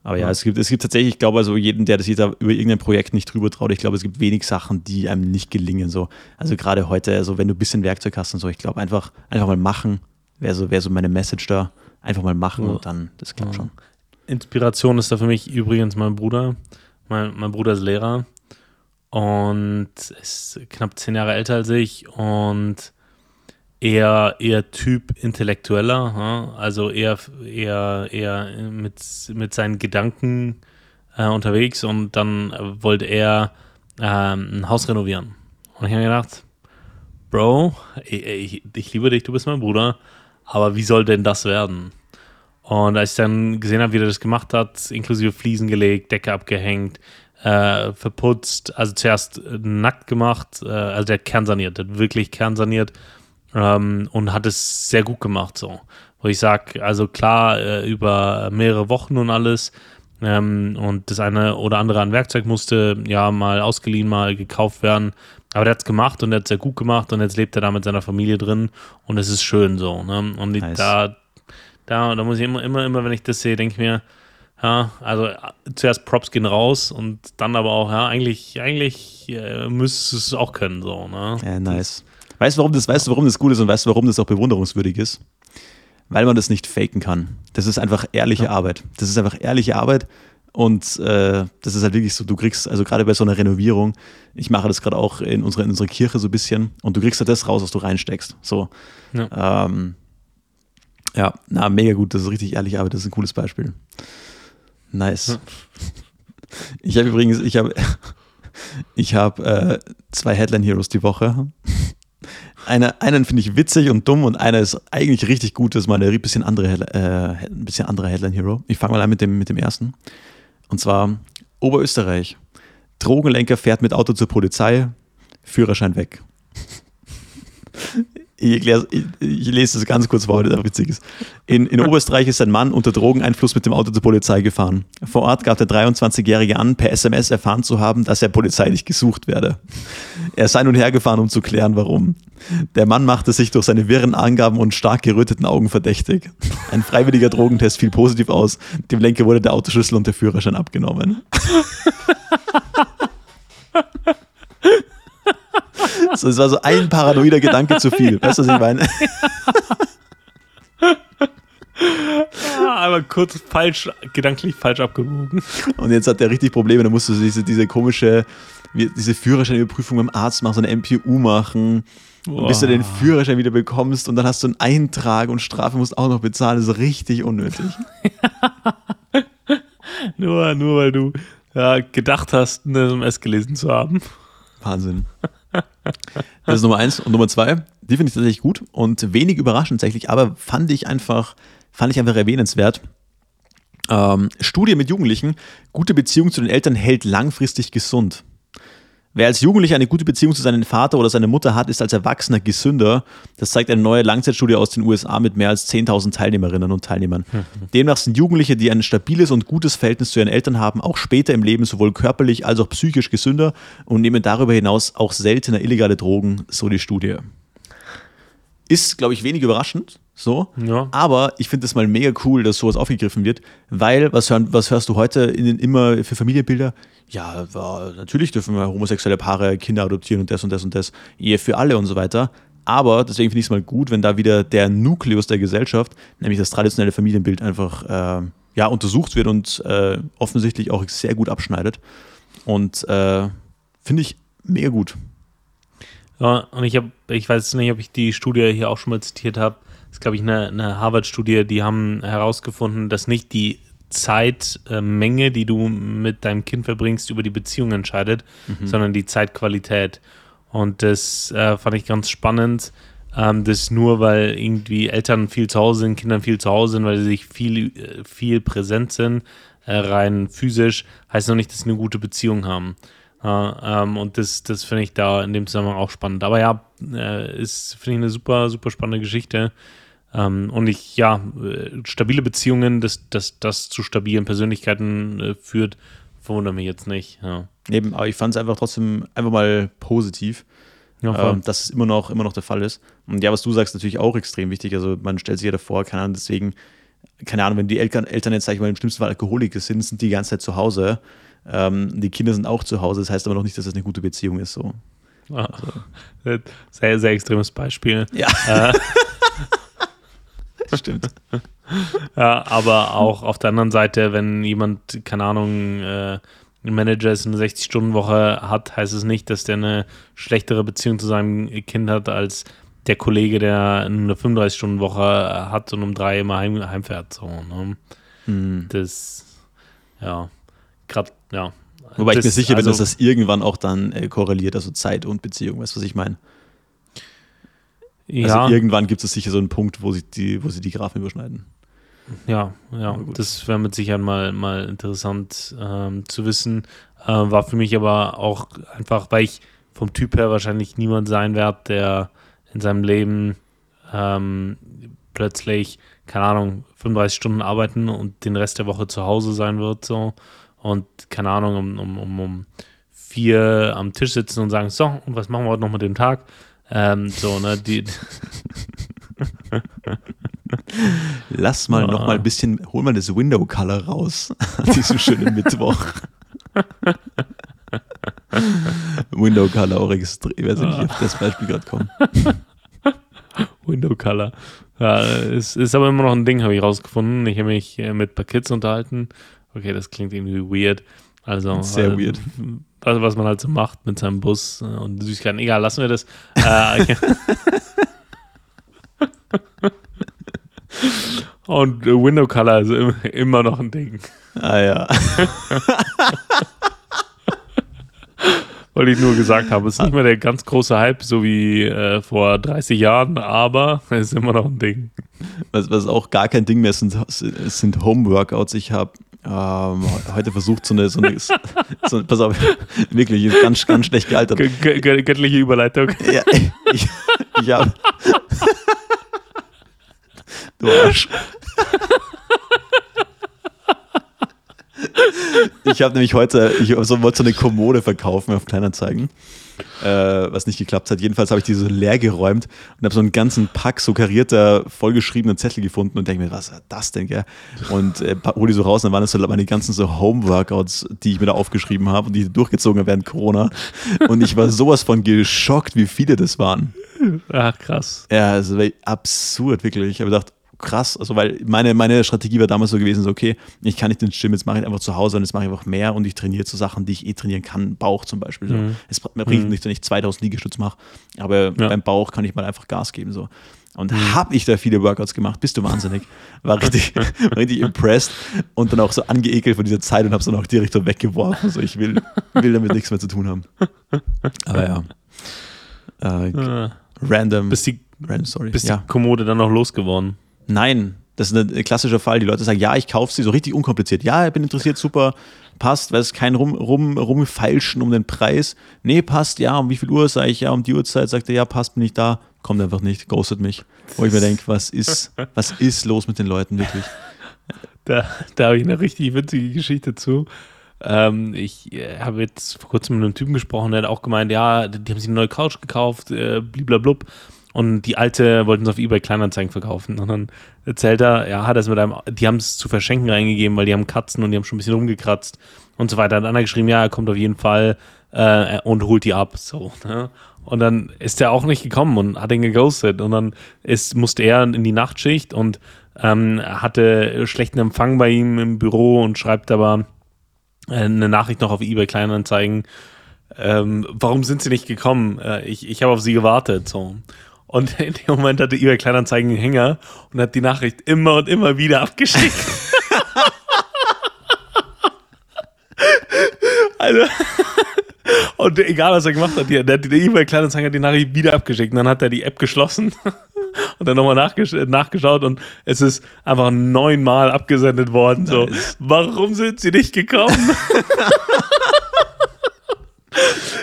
Aber ja, es gibt, es gibt tatsächlich, ich glaube, also jeden, der sich da über irgendein Projekt nicht drüber traut, ich glaube, es gibt wenig Sachen, die einem nicht gelingen. So. Also gerade heute, also wenn du ein bisschen Werkzeug hast und so, ich glaube, einfach, einfach mal machen, wäre so, wär so meine Message da. Einfach mal machen ja. und dann, das klappt ja. schon. Inspiration ist da für mich übrigens mein Bruder. Mein, mein Bruder ist Lehrer. und ist knapp zehn Jahre älter als ich und eher, eher Typ Intellektueller, also eher, eher, eher mit, mit seinen Gedanken äh, unterwegs und dann wollte er ähm, ein Haus renovieren. Und ich habe mir gedacht, Bro, ich, ich, ich, liebe dich, du bist mein Bruder, aber wie soll denn das werden? Und als ich dann gesehen habe, wie er das gemacht hat, inklusive Fliesen gelegt, Decke abgehängt, äh, verputzt, also zuerst nackt gemacht, äh, also der hat kernsaniert, der hat wirklich kernsaniert ähm, und hat es sehr gut gemacht, so. Wo ich sage, also klar, äh, über mehrere Wochen und alles, ähm, und das eine oder andere an Werkzeug musste ja mal ausgeliehen, mal gekauft werden. Aber der hat es gemacht und der hat es sehr gut gemacht und jetzt lebt er da mit seiner Familie drin und es ist schön so. Ne? Und nice. da, da, da muss ich immer, immer, immer, wenn ich das sehe, denke ich mir, ja, also zuerst Props gehen raus und dann aber auch, ja, eigentlich, eigentlich äh, müsste es auch können, so, ne? Ja, nice. Weißt du, warum das, weißt du, warum das gut ist und weißt du, warum das auch bewunderungswürdig ist? weil man das nicht faken kann. Das ist einfach ehrliche ja. Arbeit. Das ist einfach ehrliche Arbeit und äh, das ist halt wirklich so, du kriegst, also gerade bei so einer Renovierung, ich mache das gerade auch in unserer, in unserer Kirche so ein bisschen und du kriegst halt das raus, was du reinsteckst. So. Ja. Ähm, ja, na, mega gut, das ist richtig ehrliche Arbeit, das ist ein cooles Beispiel. Nice. Ja. Ich habe übrigens, ich habe ich habe äh, zwei Headline Heroes die Woche. Eine, einen finde ich witzig und dumm und einer ist eigentlich richtig gut. Das ist mal eine bisschen andere, äh, ein bisschen anderer Headline Hero. Ich fange mal an mit dem, mit dem ersten. Und zwar Oberösterreich. Drogenlenker fährt mit Auto zur Polizei, Führerschein weg. Ich, ich, lese das ganz kurz vor, weil das witzig ist. In, in Oberösterreich ist ein Mann unter Drogeneinfluss mit dem Auto zur Polizei gefahren. Vor Ort gab der 23-Jährige an, per SMS erfahren zu haben, dass er polizeilich gesucht werde. Er sei nun hergefahren, um zu klären, warum. Der Mann machte sich durch seine wirren Angaben und stark geröteten Augen verdächtig. Ein freiwilliger Drogentest fiel positiv aus. Dem Lenker wurde der Autoschlüssel und der Führerschein abgenommen. So, es war so ein paranoider Gedanke zu viel. Weißt du, was ich meine? Ja, aber kurz falsch, gedanklich falsch abgewogen. Und jetzt hat er richtig Probleme. Da musst du diese, diese komische, diese Führerscheinüberprüfung beim Arzt machen, so eine MPU machen. Boah. Bis du den Führerschein wieder bekommst und dann hast du einen Eintrag und Strafe musst auch noch bezahlen. Das ist richtig unnötig. nur, nur weil du ja, gedacht hast, eine SMS gelesen zu haben. Wahnsinn. Das ist Nummer eins. Und Nummer zwei, die finde ich tatsächlich gut und wenig überraschend tatsächlich, aber fand ich einfach, fand ich einfach erwähnenswert. Ähm, Studie mit Jugendlichen, gute Beziehung zu den Eltern hält langfristig gesund. Wer als Jugendlicher eine gute Beziehung zu seinem Vater oder seiner Mutter hat, ist als Erwachsener gesünder. Das zeigt eine neue Langzeitstudie aus den USA mit mehr als 10.000 Teilnehmerinnen und Teilnehmern. Mhm. Demnach sind Jugendliche, die ein stabiles und gutes Verhältnis zu ihren Eltern haben, auch später im Leben sowohl körperlich als auch psychisch gesünder und nehmen darüber hinaus auch seltener illegale Drogen, so die Studie. Ist, glaube ich, wenig überraschend, so. Ja. Aber ich finde es mal mega cool, dass sowas aufgegriffen wird, weil, was, hören, was hörst du heute in den immer für Familienbilder? Ja, natürlich dürfen wir homosexuelle Paare Kinder adoptieren und das und das und das, Ehe für alle und so weiter. Aber deswegen finde ich es mal gut, wenn da wieder der Nukleus der Gesellschaft, nämlich das traditionelle Familienbild, einfach äh, ja, untersucht wird und äh, offensichtlich auch sehr gut abschneidet. Und äh, finde ich mega gut. Ja, und ich habe, ich weiß nicht, ob ich die Studie hier auch schon mal zitiert habe. Ist, glaube ich, eine, eine Harvard-Studie, die haben herausgefunden, dass nicht die Zeitmenge, die du mit deinem Kind verbringst, über die Beziehung entscheidet, mhm. sondern die Zeitqualität. Und das äh, fand ich ganz spannend. Ähm, das nur, weil irgendwie Eltern viel zu Hause sind, Kinder viel zu Hause sind, weil sie sich viel, äh, viel präsent sind, äh, rein physisch, heißt noch nicht, dass sie eine gute Beziehung haben. Ähm, und das, das finde ich da in dem Zusammenhang auch spannend. Aber ja, äh, ist, finde ich, eine super, super spannende Geschichte. Ähm, und ich, ja, äh, stabile Beziehungen, dass das, das zu stabilen Persönlichkeiten äh, führt, verwundert mich jetzt nicht. Ja. Eben, aber ich fand es einfach trotzdem einfach mal positiv. Ja, ähm, dass es immer noch, immer noch der Fall ist. Und ja, was du sagst, natürlich auch extrem wichtig. Also man stellt sich ja davor, keine Ahnung, deswegen, keine Ahnung, wenn die Eltern, Eltern jetzt, sag ich mal, im schlimmsten Fall Alkoholiker sind, sind die die ganze Zeit zu Hause. Ähm, die Kinder sind auch zu Hause, das heißt aber noch nicht, dass das eine gute Beziehung ist. So. Ah, also. Sehr, sehr extremes Beispiel. Ja. Äh, Stimmt. ja, aber auch auf der anderen Seite, wenn jemand, keine Ahnung, äh, ein Manager jetzt eine 60-Stunden-Woche hat, heißt es nicht, dass der eine schlechtere Beziehung zu seinem Kind hat als der Kollege, der eine 35-Stunden-Woche hat und um drei immer heim, heimfährt. So, ne? Hm. Das, ja, gerade, ja. Wobei das, ich mir sicher bin, also, dass das irgendwann auch dann äh, korreliert, also Zeit und Beziehung, weißt du, was ich meine? Also ja, irgendwann gibt es sicher so einen Punkt, wo sich die, wo sie die Graphen überschneiden. ja, ja, das wäre mit Sicherheit mal, mal interessant ähm, zu wissen. Äh, war für mich aber auch einfach, weil ich vom Typ her wahrscheinlich niemand sein werde, der in seinem Leben ähm, plötzlich, keine Ahnung, 35 Stunden arbeiten und den Rest der Woche zu Hause sein wird, so. Und keine Ahnung, um, um, um, um vier am Tisch sitzen und sagen, so, und was machen wir heute noch mit dem Tag? Ähm, so, ne, die, Lass mal Ja. noch mal ein bisschen, hol mal das Window Color raus an diesem schönen Mittwoch. Window Color auch extrem. Ich weiß nicht, ich auf das Beispiel gerade komme. Window Color. Ja, es ist aber immer noch ein Ding, habe ich rausgefunden. Ich habe mich äh, mit ein paar Kids unterhalten. Okay, das klingt irgendwie weird. Also, Sehr äh, weird. Was, was man halt so macht mit seinem Bus äh, und Süßigkeiten. Egal, lassen wir das. Äh, und Window Color ist immer, immer noch ein Ding. Ah ja. Weil ich nur gesagt habe, es ist nicht mehr der ganz große Hype, so wie äh, vor 30 Jahren, aber es ist immer noch ein Ding. Was, was auch gar kein Ding mehr ist, sind, sind Home-Workouts. Ich habe ähm, heute versucht, so eine, so eine so, pass auf, wirklich, ganz, ganz schlecht gealtert. Gö göttliche Überleitung. Ja, ich, ich habe. Du Arsch. Ich habe nämlich heute, ich so, wollte so eine Kommode verkaufen auf Kleinanzeigen, äh, was nicht geklappt hat. Jedenfalls habe ich die so leer geräumt und habe so einen ganzen Pack so karierter, vollgeschriebener Zettel gefunden und denke mir, was ist das denn, gell? Und äh, hole die so raus und dann waren das so meine ganzen so Home-Workouts, die ich mir da aufgeschrieben habe und die durchgezogen habe während Corona. Und ich war sowas von geschockt, wie viele das waren. Ach, krass. Ja, also war absurd, wirklich. Ich habe gedacht, krass, also weil meine, meine Strategie war damals so gewesen, so okay, ich kann nicht ins Gym, jetzt mache ich einfach zu Hause und jetzt mache ich einfach mehr und ich trainiere zu Sachen, die ich eh trainieren kann, Bauch zum Beispiel. So. Mhm. Es br- bringt Mhm. nichts, wenn ich 2000 Liegestütz mache, aber Ja. beim Bauch kann ich mal einfach Gas geben. So. Und Mhm. habe ich da viele Workouts gemacht, bist du wahnsinnig. War richtig, war richtig impressed und dann auch so angeekelt von dieser Zeit und habe es dann auch direkt so weggeworfen. So, ich will, will damit nichts mehr zu tun haben. Aber ja. Äh, random, bist die, random Story. bist ja. die Kommode dann noch losgeworden? Nein, das ist ein klassischer Fall. Die Leute sagen, ja, ich kaufe sie so richtig unkompliziert. Ja, ich bin interessiert, super, passt, weil es kein rum, rum, rumfeilschen um den Preis. Nee, passt, ja, um wie viel Uhr sage ich, ja, um die Uhrzeit, sagt er, ja, passt, bin ich da, kommt einfach nicht, ghostet mich. Wo ich mir denke, was ist, was ist los mit den Leuten wirklich? Da, da habe ich eine richtig witzige Geschichte zu. Ähm, ich äh, habe jetzt vor kurzem mit einem Typen gesprochen, der hat auch gemeint, ja, die, haben sich eine neue Couch gekauft, äh, bliblablub. Und die alte wollten sie auf eBay Kleinanzeigen verkaufen. Und dann erzählt er, ja, hat er es mit einem, die haben es zu verschenken reingegeben, weil die haben Katzen und die haben schon ein bisschen rumgekratzt und so weiter. Hat einer geschrieben, ja, er kommt auf jeden Fall äh, und holt die ab. So, ne? Und dann ist er auch nicht gekommen und hat ihn geghostet. Und dann ist, musste er in die Nachtschicht und ähm, hatte schlechten Empfang bei ihm im Büro und schreibt aber äh, eine Nachricht noch auf eBay Kleinanzeigen. Ähm, warum sind sie nicht gekommen? Äh, ich ich habe auf sie gewartet. So. Und in dem Moment hatte eBay Kleinanzeigen einen Hänger und hat die Nachricht immer und immer wieder abgeschickt. also, und egal was er gemacht hat, die, der, der eBay Kleinanzeigen hat die Nachricht wieder abgeschickt. Und dann hat er die App geschlossen und dann nochmal nachgesch nachgeschaut und es ist einfach neunmal abgesendet worden. So, warum sind sie nicht gekommen?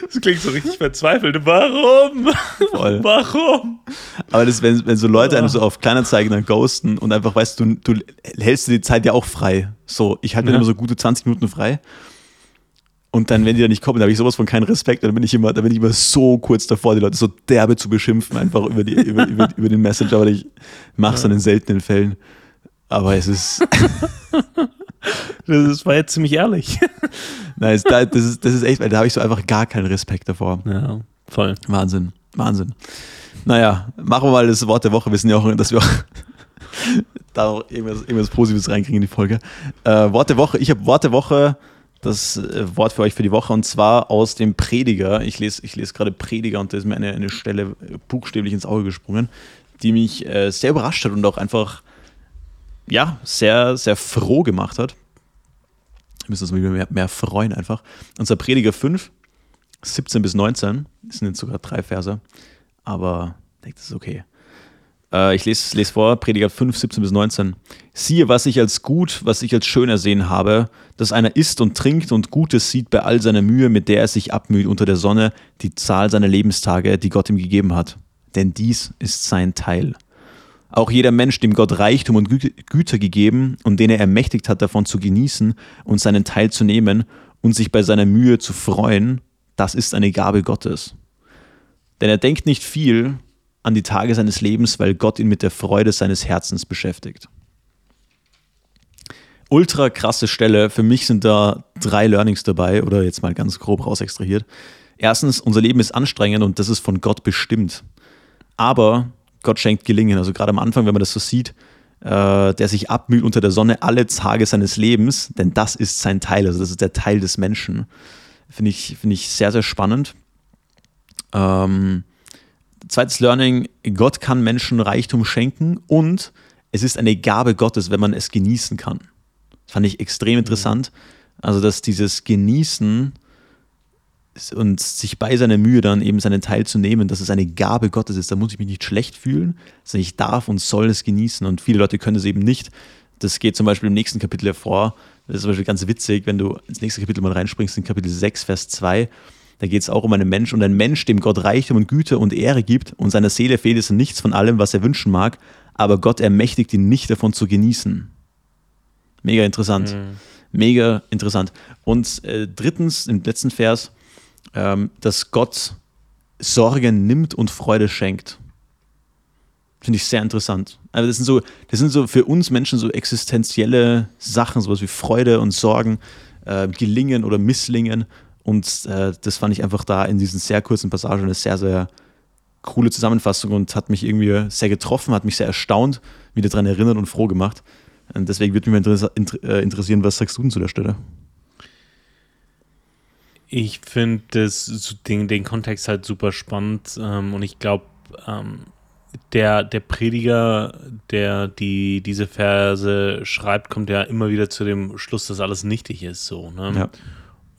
Das klingt so richtig verzweifelt. Warum? Voll. Warum? Aber das, wenn, wenn so Leute einem so auf Kleinanzeigen dann ghosten und einfach weißt du, du hältst dir die Zeit ja auch frei. So, ich halte mir Ja. immer so gute 20 Minuten frei. Und dann, wenn die da nicht kommen, da habe ich sowas von keinen Respekt. Dann bin ich immer, da bin ich immer so kurz davor, die Leute so derbe zu beschimpfen, einfach über, die, über, über, über den Messenger, aber ich mache es dann in seltenen Fällen. Aber es ist, Das war jetzt ziemlich ehrlich. nein, das, ist, das ist echt, weil da habe ich so einfach gar keinen Respekt davor. Ja, voll. Wahnsinn, Wahnsinn. Naja, machen wir mal das Wort der Woche. Wir wissen ja auch, dass wir auch da auch irgendwas, irgendwas Positives reinkriegen in die Folge. Äh, Wort der Woche, ich habe Wort der Woche das äh, Wort für euch für die Woche und zwar aus dem Prediger. Ich lese, ich lese gerade Prediger und da ist mir eine, eine Stelle buchstäblich ins Auge gesprungen, die mich äh, sehr überrascht hat und auch einfach ja, sehr, sehr froh gemacht hat. Wir müssen uns mehr, mehr freuen einfach. Unser Prediger 5, 17 bis 19, das sind jetzt sogar drei Verse, aber ich denke, das ist okay. Äh, ich lese, lese vor, Prediger 5, 17 bis 19. Siehe, was ich als gut, was ich als schön ersehen habe, dass einer isst und trinkt und Gutes sieht bei all seiner Mühe, mit der er sich abmüht unter der Sonne, die Zahl seiner Lebenstage, die Gott ihm gegeben hat. Denn dies ist sein Teil. Auch jeder Mensch, dem Gott Reichtum und Güter gegeben und den er ermächtigt hat, davon zu genießen und seinen Teil zu nehmen und sich bei seiner Mühe zu freuen, das ist eine Gabe Gottes. Denn er denkt nicht viel an die Tage seines Lebens, weil Gott ihn mit der Freude seines Herzens beschäftigt. Ultra krasse Stelle. Für mich sind da drei Learnings dabei oder jetzt mal ganz grob rausextrahiert. Erstens, unser Leben ist anstrengend und das ist von Gott bestimmt. Aber Gott schenkt Gelingen. Also gerade am Anfang, wenn man das so sieht, äh, der sich abmüht unter der Sonne alle Tage seines Lebens, denn das ist sein Teil, also das ist der Teil des Menschen. Finde ich, find ich sehr, sehr spannend. Ähm, zweites Learning, Gott kann Menschen Reichtum schenken und es ist eine Gabe Gottes, wenn man es genießen kann. Das fand ich extrem interessant. Also, dass dieses Genießen und sich bei seiner Mühe dann eben seinen Teil zu nehmen, dass es eine Gabe Gottes ist. Da muss ich mich nicht schlecht fühlen, sondern ich darf und soll es genießen. Und viele Leute können es eben nicht. Das geht zum Beispiel im nächsten Kapitel hervor. Das ist zum Beispiel ganz witzig, wenn du ins nächste Kapitel mal reinspringst, in Kapitel 6, Vers 2. Da geht es auch um einen Mensch und ein Mensch, dem Gott Reichtum und Güte und Ehre gibt und seiner Seele fehlt es nichts von allem, was er wünschen mag, aber Gott ermächtigt ihn nicht davon zu genießen. Mega interessant. Mhm. Mega interessant. Und äh, drittens, im letzten Vers, ähm, dass Gott Sorgen nimmt und Freude schenkt. Finde ich sehr interessant. Also das sind so, das sind so für uns Menschen so existenzielle Sachen, sowas wie Freude und Sorgen, äh, Gelingen oder Misslingen. Und äh, das fand ich einfach da in diesen sehr kurzen Passagen eine sehr, sehr coole Zusammenfassung und hat mich irgendwie sehr getroffen, hat mich sehr erstaunt, wieder daran erinnert und froh gemacht. Und deswegen würde mich mal äh, interessieren, was sagst du denn zu der Stelle? Ich finde den, den Kontext halt super spannend ähm, und ich glaube, ähm, der, der Prediger, der die, diese Verse schreibt, kommt ja immer wieder zu dem Schluss, dass alles nichtig ist. So, ne? ja.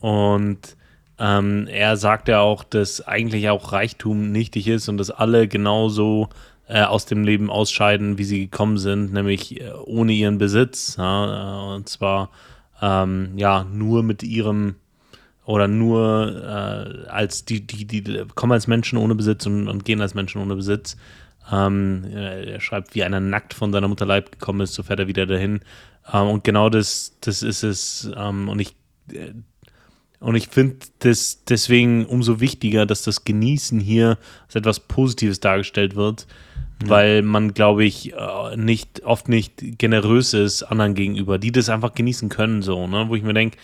Und ähm, er sagt ja auch, dass eigentlich auch Reichtum nichtig ist und dass alle genauso äh, aus dem Leben ausscheiden, wie sie gekommen sind, nämlich äh, ohne ihren Besitz. Ja? Und zwar ähm, ja nur mit ihrem oder nur äh, als die, die, die kommen als Menschen ohne Besitz und, und gehen als Menschen ohne Besitz. Ähm, er schreibt, wie einer nackt von seiner Mutter Leib gekommen ist, so fährt er wieder dahin. Ähm, und genau das, das ist es. Ähm, und ich, äh, und ich finde das deswegen umso wichtiger, dass das Genießen hier als etwas Positives dargestellt wird, ja. weil man, glaube ich, äh, nicht, oft nicht generös ist anderen gegenüber, die das einfach genießen können, so, ne? Wo ich mir denke,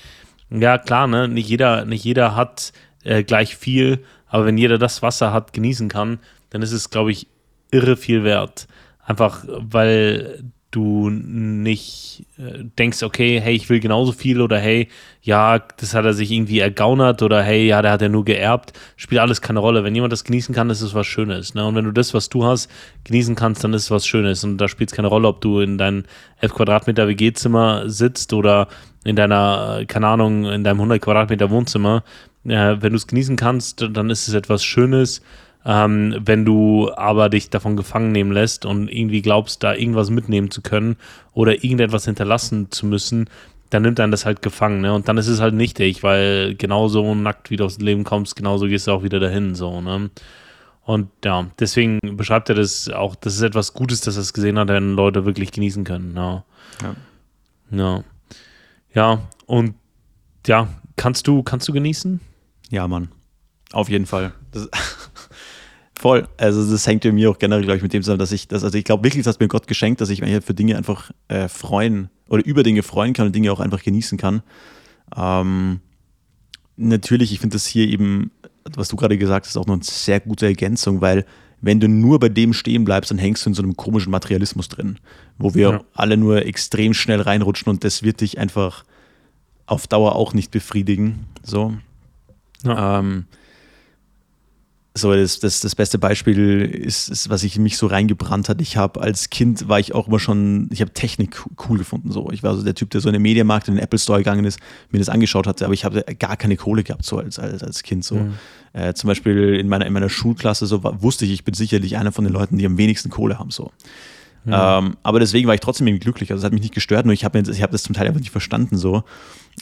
ja, klar, ne? Nicht jeder, nicht jeder hat äh, gleich viel, aber wenn jeder das Wasser hat, genießen kann, dann ist es, glaube ich, irre viel wert. Einfach, weil du nicht äh, denkst, okay, hey, ich will genauso viel oder hey, ja, das hat er sich irgendwie ergaunert oder hey, ja, der hat ja nur geerbt, spielt alles keine Rolle. Wenn jemand das genießen kann, ist es was Schönes. Ne? Und wenn du das, was du hast, genießen kannst, dann ist es was Schönes. Und da spielt es keine Rolle, ob du in deinem 11 Quadratmeter WG-Zimmer sitzt oder in deiner, keine Ahnung, in deinem 100 Quadratmeter Wohnzimmer. Äh, wenn du es genießen kannst, dann ist es etwas Schönes ähm, wenn du aber dich davon gefangen nehmen lässt und irgendwie glaubst, da irgendwas mitnehmen zu können oder irgendetwas hinterlassen zu müssen, dann nimmt einen das halt gefangen, ne? Und dann ist es halt nichtig, weil genauso nackt wie du aufs Leben kommst, genauso gehst du auch wieder dahin, so, ne? Und ja, deswegen beschreibt er das auch, das ist etwas Gutes, dass er es gesehen hat, wenn Leute wirklich genießen können, ja. Ja. Ja, ja und ja, kannst du, kannst du genießen? Ja, Mann. Auf jeden Fall. Das, Voll. Also das hängt bei mir auch generell, glaube ich, mit dem zusammen, dass ich das, also ich glaube wirklich, das hat mir Gott geschenkt, dass ich mich für Dinge einfach äh, freuen oder über Dinge freuen kann und Dinge auch einfach genießen kann. Ähm, natürlich, ich finde das hier eben, was du gerade gesagt hast, auch noch eine sehr gute Ergänzung, weil wenn du nur bei dem stehen bleibst, dann hängst du in so einem komischen Materialismus drin, wo wir ja. alle nur extrem schnell reinrutschen und das wird dich einfach auf Dauer auch nicht befriedigen. So. Ja. Ähm, so das, das, das beste Beispiel ist, ist, was ich mich so reingebrannt hat. Ich habe als Kind war ich auch immer schon, ich habe Technik cool gefunden. So. Ich war so der Typ, der so in den Mediamarkt, in den Apple Store gegangen ist, mir das angeschaut hatte, aber ich habe gar keine Kohle gehabt, so als, als, als Kind. So. Mhm. Äh, zum Beispiel in meiner, in meiner Schulklasse so wusste ich, ich bin sicherlich einer von den Leuten, die am wenigsten Kohle haben. So. Mhm. Ähm, aber deswegen war ich trotzdem irgendwie glücklich. Also es hat mich nicht gestört, nur ich habe hab das zum Teil einfach nicht verstanden, so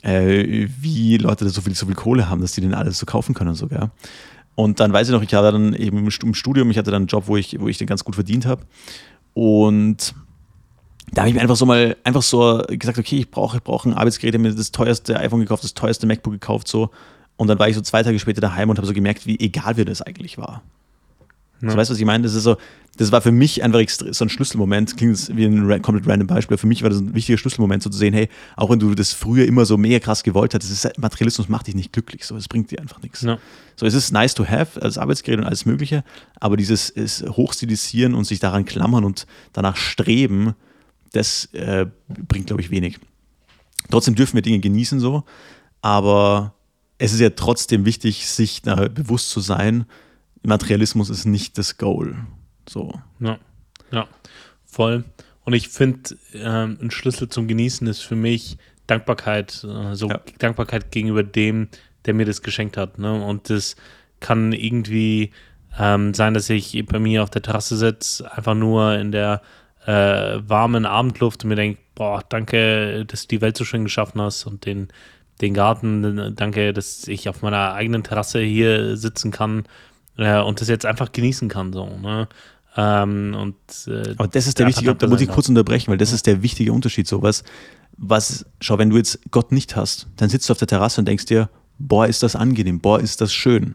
äh, wie Leute so viel, so viel Kohle haben, dass die denn alles so kaufen können sogar. Und dann weiß ich noch, ich hatte dann eben im Studium, ich hatte dann einen Job, wo ich, wo ich den ganz gut verdient habe. Und da habe ich mir einfach so mal einfach so gesagt, okay, ich brauche ich brauch ein Arbeitsgerät, ich habe mir das teuerste iPhone gekauft, das teuerste MacBook gekauft, so. Und dann war ich so zwei Tage später daheim und habe so gemerkt, wie egal mir das eigentlich war. Ja. So, weißt du, was ich meine? Das ist so, das war für mich einfach so ein Schlüsselmoment, klingt wie ein komplett random Beispiel, für mich war das ein wichtiger Schlüsselmoment, so zu sehen, hey, auch wenn du das früher immer so mega krass gewollt hast, ist, halt, Materialismus macht dich nicht glücklich, so, es bringt dir einfach nichts. Ja. So, es ist nice to have als Arbeitsgerät und alles Mögliche, aber dieses Hochstilisieren und sich daran klammern und danach streben, das äh, bringt, glaube ich, wenig. Trotzdem dürfen wir Dinge genießen, so, aber es ist ja trotzdem wichtig, sich bewusst zu sein, Materialismus ist nicht das Goal. So. Ja, ja, voll. Und ich finde, ähm, ein Schlüssel zum Genießen ist für mich Dankbarkeit, äh, so ja. Dankbarkeit gegenüber dem, der mir das geschenkt hat. Ne? Und das kann irgendwie ähm, sein, dass ich bei mir auf der Terrasse sitze, einfach nur in der äh, warmen Abendluft und mir denke, boah, danke, dass du die Welt so schön geschaffen hast und den, den Garten, danke, dass ich auf meiner eigenen Terrasse hier sitzen kann äh, und das jetzt einfach genießen kann. So, ne? Ähm, und, äh, Aber das ist der wichtige, da muss ich kurz unterbrechen, weil das ist der wichtige Unterschied. So was, was, schau, wenn du jetzt Gott nicht hast, dann sitzt du auf der Terrasse und denkst dir, boah, ist das angenehm, boah, ist das schön.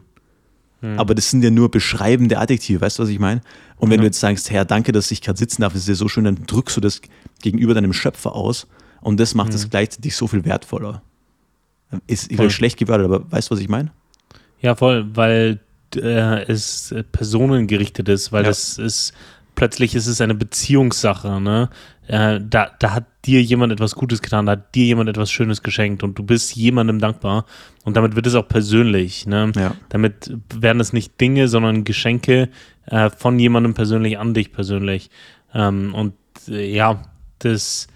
Hm. Aber das sind ja nur beschreibende Adjektive, weißt du, was ich meine? Und wenn ja. du jetzt sagst, Herr, danke, dass ich gerade sitzen darf, ist ja so schön, dann drückst du das gegenüber deinem Schöpfer aus und das macht es hm. gleichzeitig so viel wertvoller. Ist schlecht geworden, aber weißt du, was ich meine? Ja, voll, weil äh, es personengerichtet ist, weil ja. das ist plötzlich ist es eine Beziehungssache, ne? Äh, da, da hat dir jemand etwas Gutes getan, da hat dir jemand etwas Schönes geschenkt und du bist jemandem dankbar und damit wird es auch persönlich, ne? Ja. Damit werden es nicht Dinge, sondern Geschenke äh, von jemandem persönlich an dich persönlich. Ähm, und äh, ja, das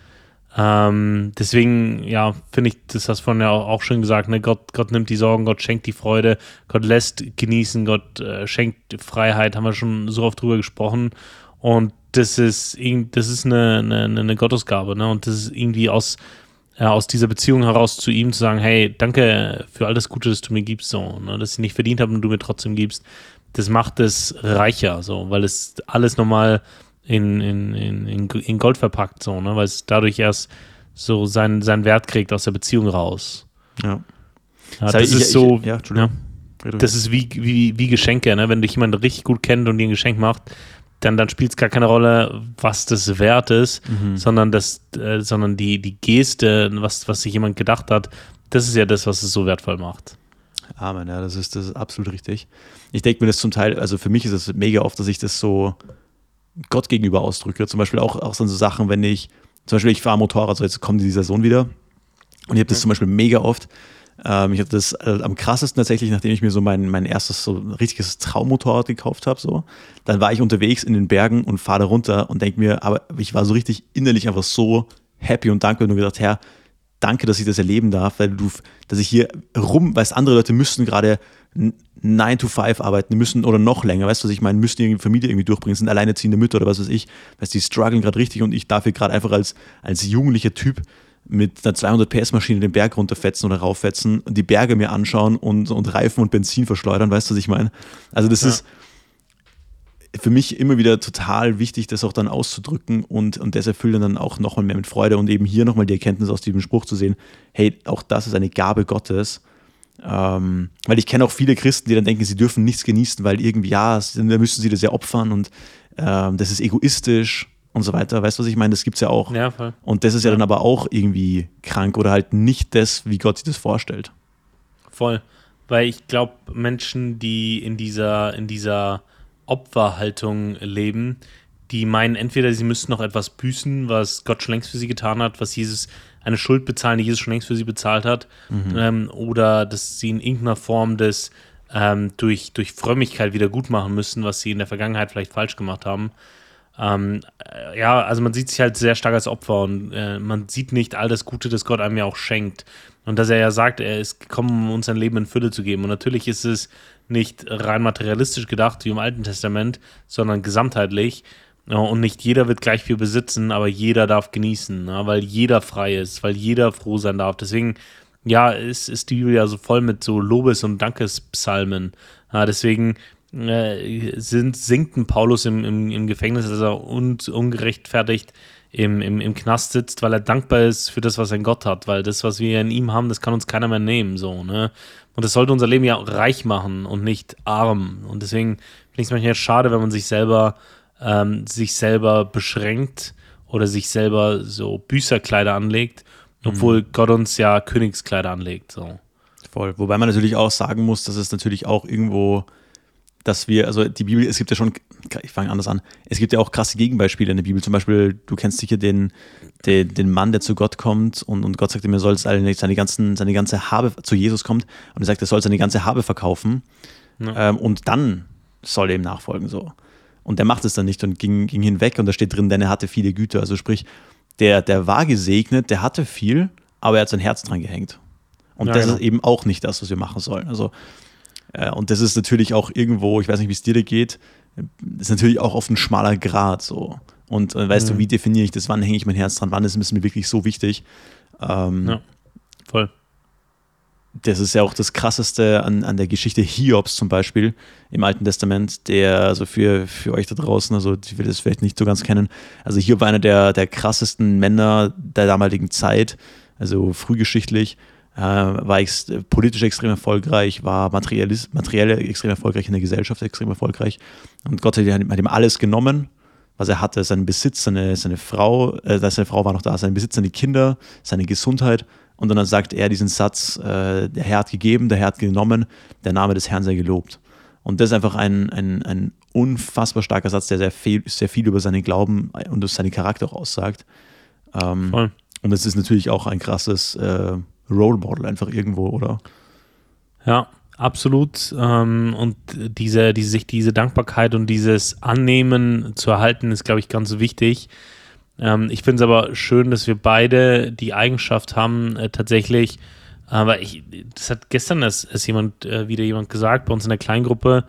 ähm, deswegen, ja, finde ich, das hast du vorhin ja auch, schon gesagt, ne? Gott, Gott nimmt die Sorgen, Gott schenkt die Freude, Gott lässt genießen, Gott äh, schenkt Freiheit, haben wir schon so oft drüber gesprochen. Und das ist, das ist eine, eine, eine Gottesgabe, ne? Und das ist irgendwie aus, ja, aus dieser Beziehung heraus zu ihm zu sagen, hey, danke für all das Gute, das du mir gibst, so, ne? dass ich nicht verdient habe und du mir trotzdem gibst, das macht es reicher, so, weil es alles nochmal in, in, in, in Gold verpackt, so, ne? weil es dadurch erst so seinen, seinen Wert kriegt aus der Beziehung raus. Ja. ja das, das ist ich, so. Ich, ja, Entschuldigung. Ja, das ist wie, wie, wie Geschenke, ne? Wenn dich jemand richtig gut kennt und dir ein Geschenk macht, dann, dann spielt es gar keine Rolle, was das wert ist, mhm. sondern, das, äh, sondern die, die Geste, was, was sich jemand gedacht hat, das ist ja das, was es so wertvoll macht. Amen, ja, das ist, das ist absolut richtig. Ich denke mir das zum Teil, also für mich ist es mega oft, dass ich das so Gott gegenüber ausdrücke. Zum Beispiel auch, auch so Sachen, wenn ich, zum Beispiel ich fahre Motorrad, so jetzt kommt die Saison wieder. Und ich habe das zum Beispiel mega oft. Ähm, ich hatte das äh, am krassesten tatsächlich, nachdem ich mir so mein, mein erstes so richtiges Traummotorrad gekauft habe. So. Dann war ich unterwegs in den Bergen und fahre da runter und denke mir, aber ich war so richtig innerlich einfach so happy und dankbar und gedacht, Herr, danke, dass ich das erleben darf, weil du, dass ich hier rum, weißt, andere Leute müssten gerade 9 to 5 arbeiten, müssen oder noch länger, weißt du, was ich meine, müssen die Familie irgendwie durchbringen, sind alleinerziehende Mütter oder was weiß ich, weißt die strugglen gerade richtig und ich darf hier gerade einfach als, als jugendlicher Typ mit einer 200 PS Maschine den Berg runterfetzen oder rauffetzen und die Berge mir anschauen und, und Reifen und Benzin verschleudern, weißt du, was ich meine? Also das ja. ist für mich immer wieder total wichtig, das auch dann auszudrücken und, und das erfüllt dann auch nochmal mehr mit Freude und eben hier nochmal die Erkenntnis aus diesem Spruch zu sehen, hey, auch das ist eine Gabe Gottes ähm, weil ich kenne auch viele Christen, die dann denken, sie dürfen nichts genießen, weil irgendwie, ja, da müssen sie das ja opfern und ähm, das ist egoistisch und so weiter. Weißt du, was ich meine? Das gibt es ja auch. Ja, voll. Und das ist ja, ja dann aber auch irgendwie krank oder halt nicht das, wie Gott sich das vorstellt. Voll. Weil ich glaube, Menschen, die in dieser, in dieser Opferhaltung leben, die meinen entweder, sie müssten noch etwas büßen, was Gott schon längst für sie getan hat, was Jesus, eine Schuld bezahlen, die Jesus schon längst für sie bezahlt hat, mhm. ähm, oder dass sie in irgendeiner Form des ähm, durch, durch Frömmigkeit wieder gut machen müssen, was sie in der Vergangenheit vielleicht falsch gemacht haben. Ähm, äh, ja, also man sieht sich halt sehr stark als Opfer und äh, man sieht nicht all das Gute, das Gott einem ja auch schenkt. Und dass er ja sagt, er ist gekommen, um uns ein Leben in Fülle zu geben. Und natürlich ist es nicht rein materialistisch gedacht wie im Alten Testament, sondern gesamtheitlich. Und nicht jeder wird gleich viel besitzen, aber jeder darf genießen, ne? weil jeder frei ist, weil jeder froh sein darf. Deswegen, ja, ist, ist die Bibel ja so voll mit so Lobes- und Dankespsalmen. Ja, deswegen äh, sind, singt ein Paulus im, im, im Gefängnis, dass er un, ungerechtfertigt im, im, im Knast sitzt, weil er dankbar ist für das, was ein Gott hat, weil das, was wir in ihm haben, das kann uns keiner mehr nehmen, so, ne? Und das sollte unser Leben ja reich machen und nicht arm. Und deswegen finde ich es manchmal schade, wenn man sich selber, ähm, sich selber beschränkt oder sich selber so Büßerkleider anlegt, obwohl mhm. Gott uns ja Königskleider anlegt, so. Voll. Wobei man natürlich auch sagen muss, dass es natürlich auch irgendwo dass wir, also die Bibel, es gibt ja schon, ich fange anders an, es gibt ja auch krasse Gegenbeispiele in der Bibel. Zum Beispiel, du kennst sicher den, den, den Mann, der zu Gott kommt und, und Gott sagt ihm, er soll seine, ganzen, seine ganze Habe zu Jesus kommt und er sagt, er soll seine ganze Habe verkaufen ja. ähm, und dann soll er ihm nachfolgen. so. Und der macht es dann nicht und ging, ging hinweg und da steht drin, denn er hatte viele Güter. Also sprich, der, der war gesegnet, der hatte viel, aber er hat sein Herz dran gehängt. Und ja, das genau. ist eben auch nicht das, was wir machen sollen. Also äh, und das ist natürlich auch irgendwo, ich weiß nicht, wie es dir da geht, ist natürlich auch oft ein schmaler Grad so. Und äh, weißt mhm. du, wie definiere ich das? Wann hänge ich mein Herz dran? Wann ist es mir wirklich so wichtig? Ähm, ja, voll. Das ist ja auch das Krasseste an, an der Geschichte Hiobs zum Beispiel im Alten Testament, der, also für, für euch da draußen, also die will das vielleicht nicht so ganz kennen, also Hiob war einer der, der krassesten Männer der damaligen Zeit, also frühgeschichtlich äh, war ex politisch extrem erfolgreich, war materiell, extrem erfolgreich, in der Gesellschaft extrem erfolgreich. Und Gott hat ihm alles genommen, was er hatte, seinen Besitz, seine, seine Frau, äh, seine Frau war noch da, sein Besitz, seine Kinder, seine Gesundheit. Und dann sagt er diesen Satz, äh, der Herr hat gegeben, der Herr hat genommen, der Name des Herrn sei gelobt. Und das ist einfach ein, ein, ein unfassbar starker Satz, der sehr viel, sehr viel über seinen Glauben und seinen Charakter auch aussagt. Ähm, Voll. Und es ist natürlich auch ein krasses äh, Role Model einfach irgendwo, oder? Ja, absolut. Ähm, und diese, diese, sich diese Dankbarkeit und dieses Annehmen zu erhalten, ist, glaube ich, ganz wichtig. Ähm, ich finde es aber schön, dass wir beide die Eigenschaft haben, äh, tatsächlich, aber ich, das hat gestern es, es jemand, äh, wieder jemand gesagt, bei uns in der Kleingruppe,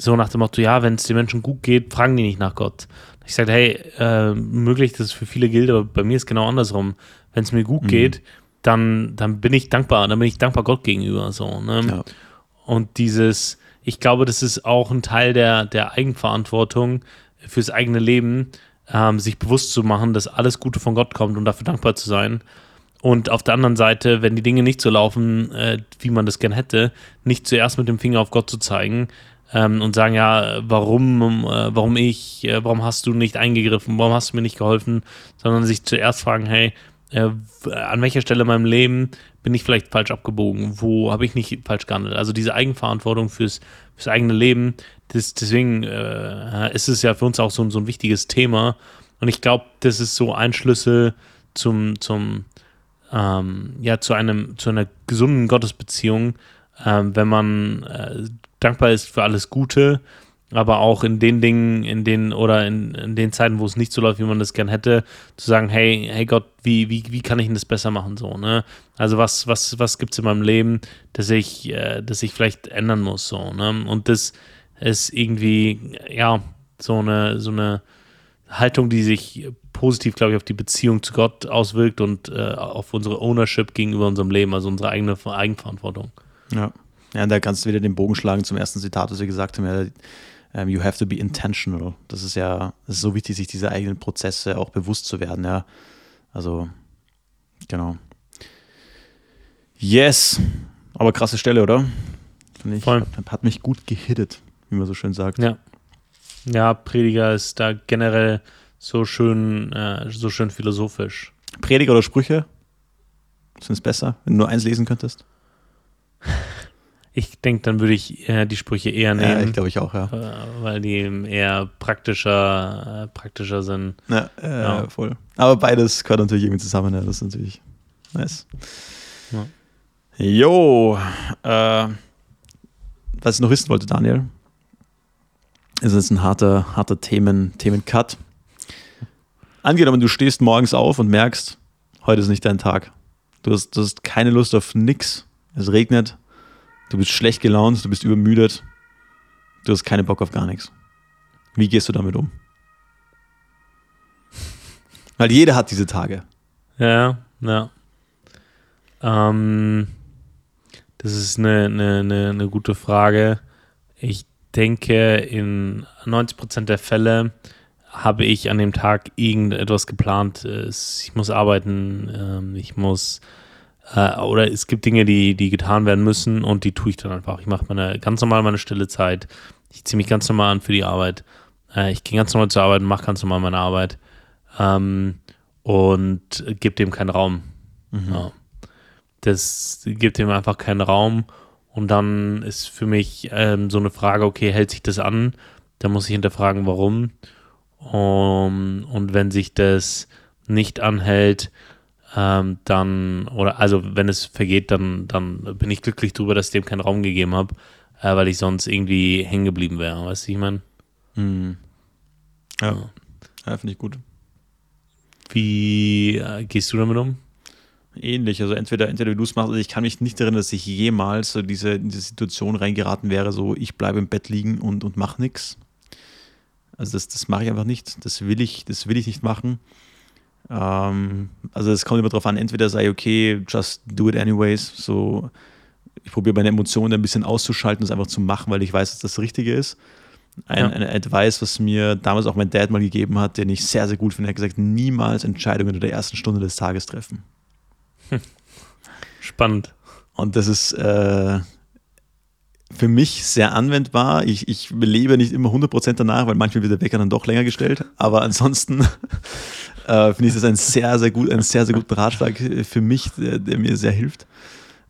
so nach dem Motto, ja, wenn es den Menschen gut geht, fragen die nicht nach Gott. Ich sagte, hey, äh, möglich, dass es für viele gilt, aber bei mir ist genau andersrum. Wenn es mir gut mhm. geht, dann, dann bin ich dankbar, dann bin ich dankbar Gott gegenüber. So, ne? ja. Und dieses, ich glaube, das ist auch ein Teil der, der Eigenverantwortung fürs eigene Leben, ähm, sich bewusst zu machen, dass alles Gute von Gott kommt und dafür dankbar zu sein. Und auf der anderen Seite, wenn die Dinge nicht so laufen, äh, wie man das gern hätte, nicht zuerst mit dem Finger auf Gott zu zeigen ähm, und sagen, ja, warum, äh, warum ich, äh, warum hast du nicht eingegriffen, warum hast du mir nicht geholfen, sondern sich zuerst fragen, hey, äh, an welcher Stelle in meinem Leben bin ich vielleicht falsch abgebogen, wo habe ich nicht falsch gehandelt. Also diese Eigenverantwortung fürs, fürs eigene Leben, das, deswegen äh, ist es ja für uns auch so, so ein wichtiges Thema. Und ich glaube, das ist so ein Schlüssel zum, zum ähm, ja, zu einem, zu einer gesunden Gottesbeziehung, ähm, wenn man äh, dankbar ist für alles Gute aber auch in den Dingen, in denen oder in, in, den Zeiten, wo es nicht so läuft, wie man das gern hätte, zu sagen, hey, hey Gott, wie, wie, wie kann ich denn das besser machen so, ne? Also was, was, was gibt es in meinem Leben, dass ich, äh, dass ich vielleicht ändern muss, so, ne? Und das ist irgendwie, ja, so eine, so eine Haltung, die sich positiv, glaube ich, auf die Beziehung zu Gott auswirkt und äh, auf unsere Ownership gegenüber unserem Leben, also unsere eigene Eigenverantwortung. Ja. Ja, und da kannst du wieder den Bogen schlagen zum ersten Zitat, was wir gesagt haben. Ja, um, ähm, you have to be intentional. Das ist ja das ist so wichtig, sich diese eigenen Prozesse auch bewusst zu werden. Ja, also genau. Yes, aber krasse Stelle, oder? Ich, Voll. Hat, hat mich gut gehittet, wie man so schön sagt. Ja. Ja, Prediger ist da generell so schön, äh, so schön philosophisch. Prediger oder Sprüche? Sind es besser, wenn du nur eins lesen könntest? ich denke, dann würde ich äh, die Sprüche eher nehmen. Ja, ich glaube ich auch, ja. Äh, weil die eher praktischer, äh, praktischer sind. Ja, äh, ja, voll. Aber beides gehört natürlich irgendwie zusammen, ja. Das ist natürlich nice. Ja. Jo, äh, was ich noch wissen wollte, Daniel, ist jetzt ein harter, harter Themen, Themencut. Angenommen, du stehst morgens auf und merkst, heute ist nicht dein Tag. Du hast, du hast keine Lust auf nix. Es regnet, du bist schlecht gelaunt, du bist übermüdet, du hast keine Bock auf gar nichts. Wie gehst du damit um? Weil jeder hat diese Tage. Ja, ja. Ähm, das ist eine, eine, eine, eine gute Frage. Ich denke, in 90% der Fälle habe ich an dem Tag irgendetwas geplant. Ich muss arbeiten, ähm, ich muss äh, oder es gibt Dinge, die, die getan werden müssen und die tue ich dann einfach. Ich mache meine ganz normal meine stille Zeit. Ich ziehe mich ganz normal an für die Arbeit. Äh, ich gehe ganz normal zur Arbeit und mache ganz normal meine Arbeit. Ähm, und gebe dem keinen Raum. Mhm. Ja. Das gibt dem einfach keinen Raum. Und dann ist für mich ähm, so eine Frage, okay, hält sich das an? Da muss ich hinterfragen, warum. Um, und wenn sich das nicht anhält, ähm, dann, oder also wenn es vergeht, dann, dann bin ich glücklich darüber, dass ich dem keinen Raum gegeben habe, äh, weil ich sonst irgendwie hängen geblieben wäre. Weißt du, ich meine? Mhm. Ja, ja. ja finde ich gut. Wie äh, gehst du damit um? Ähnlich, also entweder, entweder wie du es machst, also ich kann mich nicht erinnern, dass ich jemals so diese, in diese Situation reingeraten wäre, so ich bleibe im Bett liegen und, und mache nichts. Also das, das mache ich einfach nicht. Das will ich, das will ich nicht machen. Ähm, also es kommt immer darauf an, entweder sei okay, just do it anyways. So, ich probiere meine Emotionen ein bisschen auszuschalten, das einfach zu machen, weil ich weiß, dass das Richtige ist. Ein, ja. Ein Advice, was mir damals auch mein Dad mal gegeben hat, den ich sehr, sehr gut finde. Er hat gesagt, niemals Entscheidungen in der ersten Stunde des Tages treffen. Spannend. Und das ist äh, für mich sehr anwendbar. Ich, ich lebe nicht immer 100% danach, weil manchmal wird der Wecker dann doch länger gestellt. Aber ansonsten äh, finde ich das ein sehr, sehr gut, einen sehr, sehr guten Ratschlag für mich, der, der mir sehr hilft.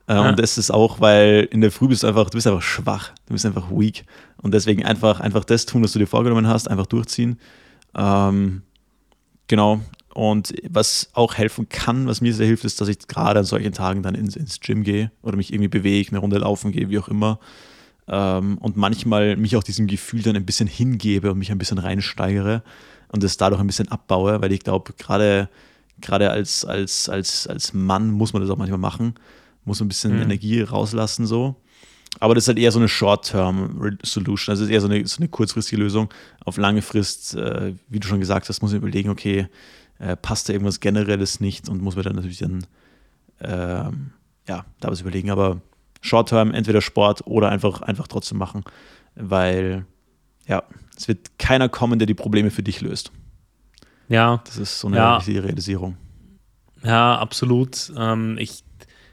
Äh, ja. Und das ist auch, weil in der Früh bist du einfach, du bist einfach schwach, du bist einfach weak. Und deswegen einfach, einfach das tun, was du dir vorgenommen hast, einfach durchziehen. Ähm, genau. Und was auch helfen kann, was mir sehr hilft, ist, dass ich gerade an solchen Tagen dann ins, ins Gym gehe oder mich irgendwie bewege, eine Runde laufen gehe, wie auch immer. Ähm, und manchmal mich auch diesem Gefühl dann ein bisschen hingebe und mich ein bisschen reinsteigere und es dadurch ein bisschen abbaue, weil ich glaube, gerade gerade als, als, als, als Mann muss man das auch manchmal machen, muss ein bisschen mhm. Energie rauslassen so. Aber das ist halt eher so eine Short-Term-Solution, also ist eher so eine, so eine kurzfristige Lösung. Auf lange Frist, äh, wie du schon gesagt hast, muss man überlegen, okay, äh, passt da irgendwas Generelles nicht und muss man dann natürlich dann äh, ja, da was überlegen. Aber Short-Term, entweder Sport oder einfach, einfach trotzdem machen, weil ja, es wird keiner kommen, der die Probleme für dich löst. Ja. Das ist so eine ja. Realisierung. Ja, absolut. Ähm, ich,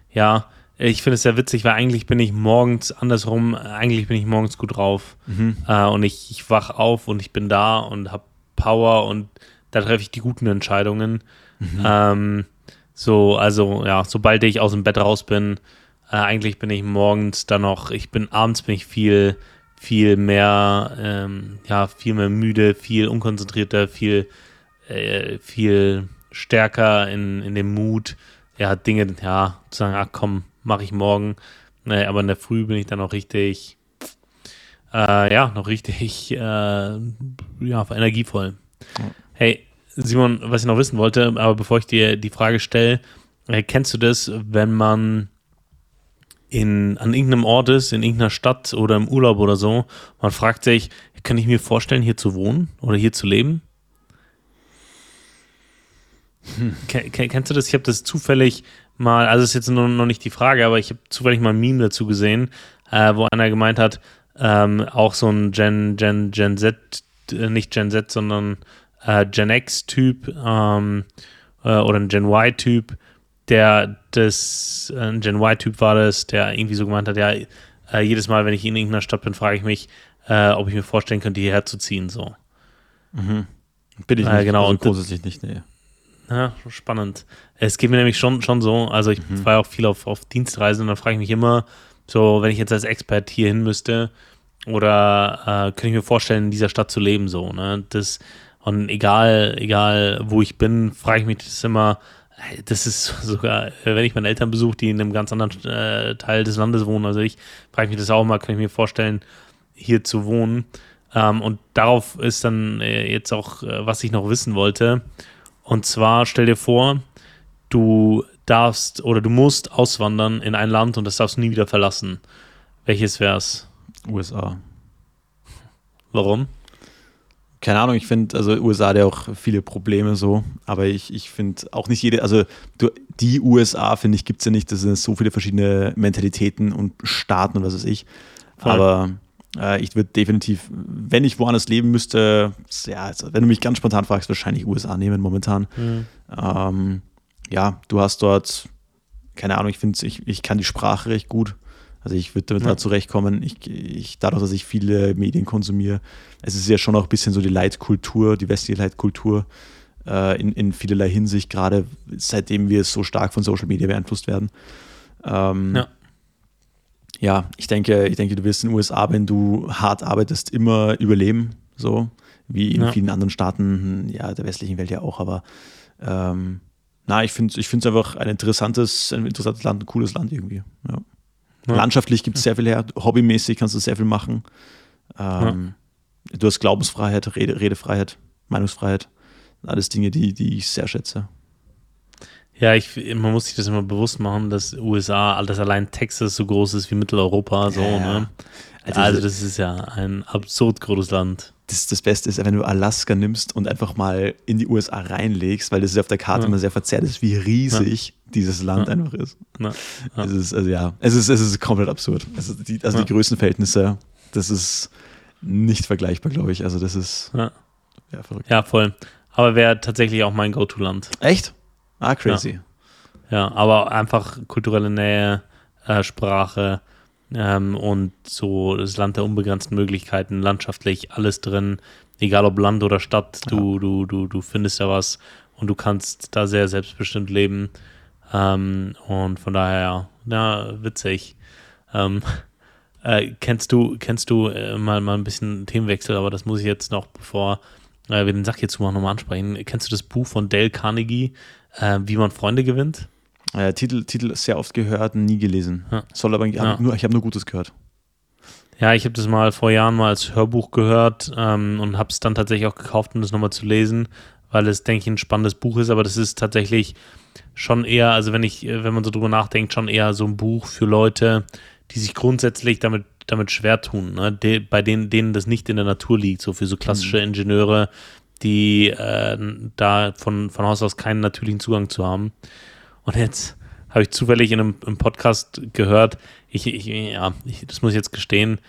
ja, ich finde es sehr witzig, weil eigentlich bin ich morgens andersrum, eigentlich bin ich morgens gut drauf. Mhm. Äh, und ich, ich wach auf und ich bin da und habe Power und da treffe ich die guten Entscheidungen. Mhm. Ähm, so, also ja, sobald ich aus dem Bett raus bin, äh, eigentlich bin ich morgens dann noch, ich bin abends bin ich viel, viel mehr, ähm, ja, viel mehr müde, viel unkonzentrierter, viel, äh, viel stärker in, in dem Mut, ja, Dinge, ja, zu sagen, ach komm, mache ich morgen. Nee, aber in der Früh bin ich dann noch richtig, äh, ja, noch richtig, äh, ja, energievoll. Hey, Simon, was ich noch wissen wollte, aber bevor ich dir die Frage stelle, äh, kennst du das, wenn man in, an irgendeinem Ort ist, in irgendeiner Stadt oder im Urlaub oder so, man fragt sich, kann ich mir vorstellen, hier zu wohnen oder hier zu leben? Hm. Kennst du das? Ich habe das zufällig mal, also ist jetzt noch, noch nicht die Frage, aber ich habe zufällig mal ein Meme dazu gesehen, äh, wo einer gemeint hat, ähm, auch so ein Gen, Gen, Gen Z, äh, nicht Gen Z, sondern äh, Gen X-Typ ähm, äh, oder ein Gen Y-Typ, der das, äh, ein Gen Y-Typ war das, der irgendwie so gemeint hat, ja, äh, jedes Mal, wenn ich in irgendeiner Stadt bin, frage ich mich, äh, ob ich mir vorstellen könnte, hierher zu ziehen. So. Mhm. Bin ich nicht. genau, also und grundsätzlich nicht, nee. Ja, spannend. Es geht mir nämlich schon, schon so, also ich mhm. war ja auch viel auf, auf Dienstreisen und da frage ich mich immer, So, wenn ich jetzt als Expert hier hin müsste, oder äh, könnte ich mir vorstellen, in dieser Stadt zu leben, so, ne? Das, und egal, egal wo ich bin, frage ich mich das immer, das ist sogar, wenn ich meine Eltern besuche, die in einem ganz anderen äh, Teil des Landes wohnen, also ich frage mich das auch mal, kann ich mir vorstellen, hier zu wohnen. Ähm, und darauf ist dann äh, jetzt auch, äh, was ich noch wissen wollte. Und zwar stell dir vor, du darfst oder du musst auswandern in ein Land und das darfst du nie wieder verlassen. Welches wär's? USA. Warum? Keine Ahnung, ich finde, also USA hat ja auch viele Probleme so, aber ich, ich finde auch nicht jede, also du, die USA, finde ich, gibt es ja nicht, das sind so viele verschiedene Mentalitäten und Staaten und was weiß ich. Voll. Aber äh, ich würde definitiv, wenn ich woanders leben müsste, ja, also wenn du mich ganz spontan fragst, wahrscheinlich USA nehmen momentan. Mhm. Ähm, ja, du hast dort, keine Ahnung, ich finde, ich, ich kann die Sprache recht gut. Also ich würde damit ja. da zurechtkommen. Ich, ich, dadurch, dass ich viele Medien konsumiere, es ist ja schon auch ein bisschen so die Leitkultur, die westliche Leitkultur äh, in, in vielerlei Hinsicht, gerade seitdem wir so stark von Social Media beeinflusst werden. Ähm, ja. ja, ich denke, ich denke, du wirst in den USA, wenn du hart arbeitest, immer überleben, so wie in ja. vielen anderen Staaten, ja, der westlichen Welt ja auch, aber ähm, na, ich finde es ich einfach ein interessantes, ein interessantes Land, ein cooles Land irgendwie. Ja. Ja. Landschaftlich gibt es sehr viel her, hobbymäßig kannst du sehr viel machen. Ähm, ja. Du hast Glaubensfreiheit, Rede, Redefreiheit, Meinungsfreiheit. Alles Dinge, die, die ich sehr schätze. Ja, ich, man muss sich das immer bewusst machen, dass USA, dass allein Texas so groß ist wie Mitteleuropa. So, ja. ne? Also, also, das ist ja ein absurd großes Land. Das, das Beste ist, wenn du Alaska nimmst und einfach mal in die USA reinlegst, weil das ist auf der Karte ja. immer sehr verzerrt ist, wie riesig ja. dieses Land ja. einfach ist. Es ist, also ja, es ist, es ist komplett absurd. Also die, also die Größenverhältnisse, das ist nicht vergleichbar, glaube ich. Also das ist ja, verrückt. Ja, voll. Aber wäre tatsächlich auch mein Go-To-Land. Echt? Ah, crazy. Ja, aber einfach kulturelle Nähe, äh, Sprache, ähm, und so das Land der unbegrenzten Möglichkeiten, landschaftlich alles drin, egal ob Land oder Stadt, du, ja. du, du, du findest ja was und du kannst da sehr selbstbestimmt leben. Ähm, und von daher, ja, witzig. Ähm, äh, kennst du, kennst du äh, mal, mal ein bisschen Themenwechsel, aber das muss ich jetzt noch, bevor äh, wir den Sack hier zumachen, nochmal ansprechen. Kennst du das Buch von Dale Carnegie, äh, Wie man Freunde gewinnt? Äh, Titel, Titel sehr oft gehört, nie gelesen. Ja. Soll aber ja. nur, ich habe nur Gutes gehört. Ja, ich habe das mal vor Jahren mal als Hörbuch gehört ähm, und habe es dann tatsächlich auch gekauft, um das nochmal zu lesen, weil es, denke ich, ein spannendes Buch ist, aber das ist tatsächlich schon eher, also wenn ich, wenn man so drüber nachdenkt, schon eher so ein Buch für Leute, die sich grundsätzlich damit, damit schwer tun, ne? De, bei denen, denen das nicht in der Natur liegt, so für so klassische mhm. Ingenieure, die äh, da von, von Haus aus keinen natürlichen Zugang zu haben. Und jetzt habe ich zufällig in einem, einem Podcast gehört, ich, ich, ja, ich, das muss ich jetzt gestehen,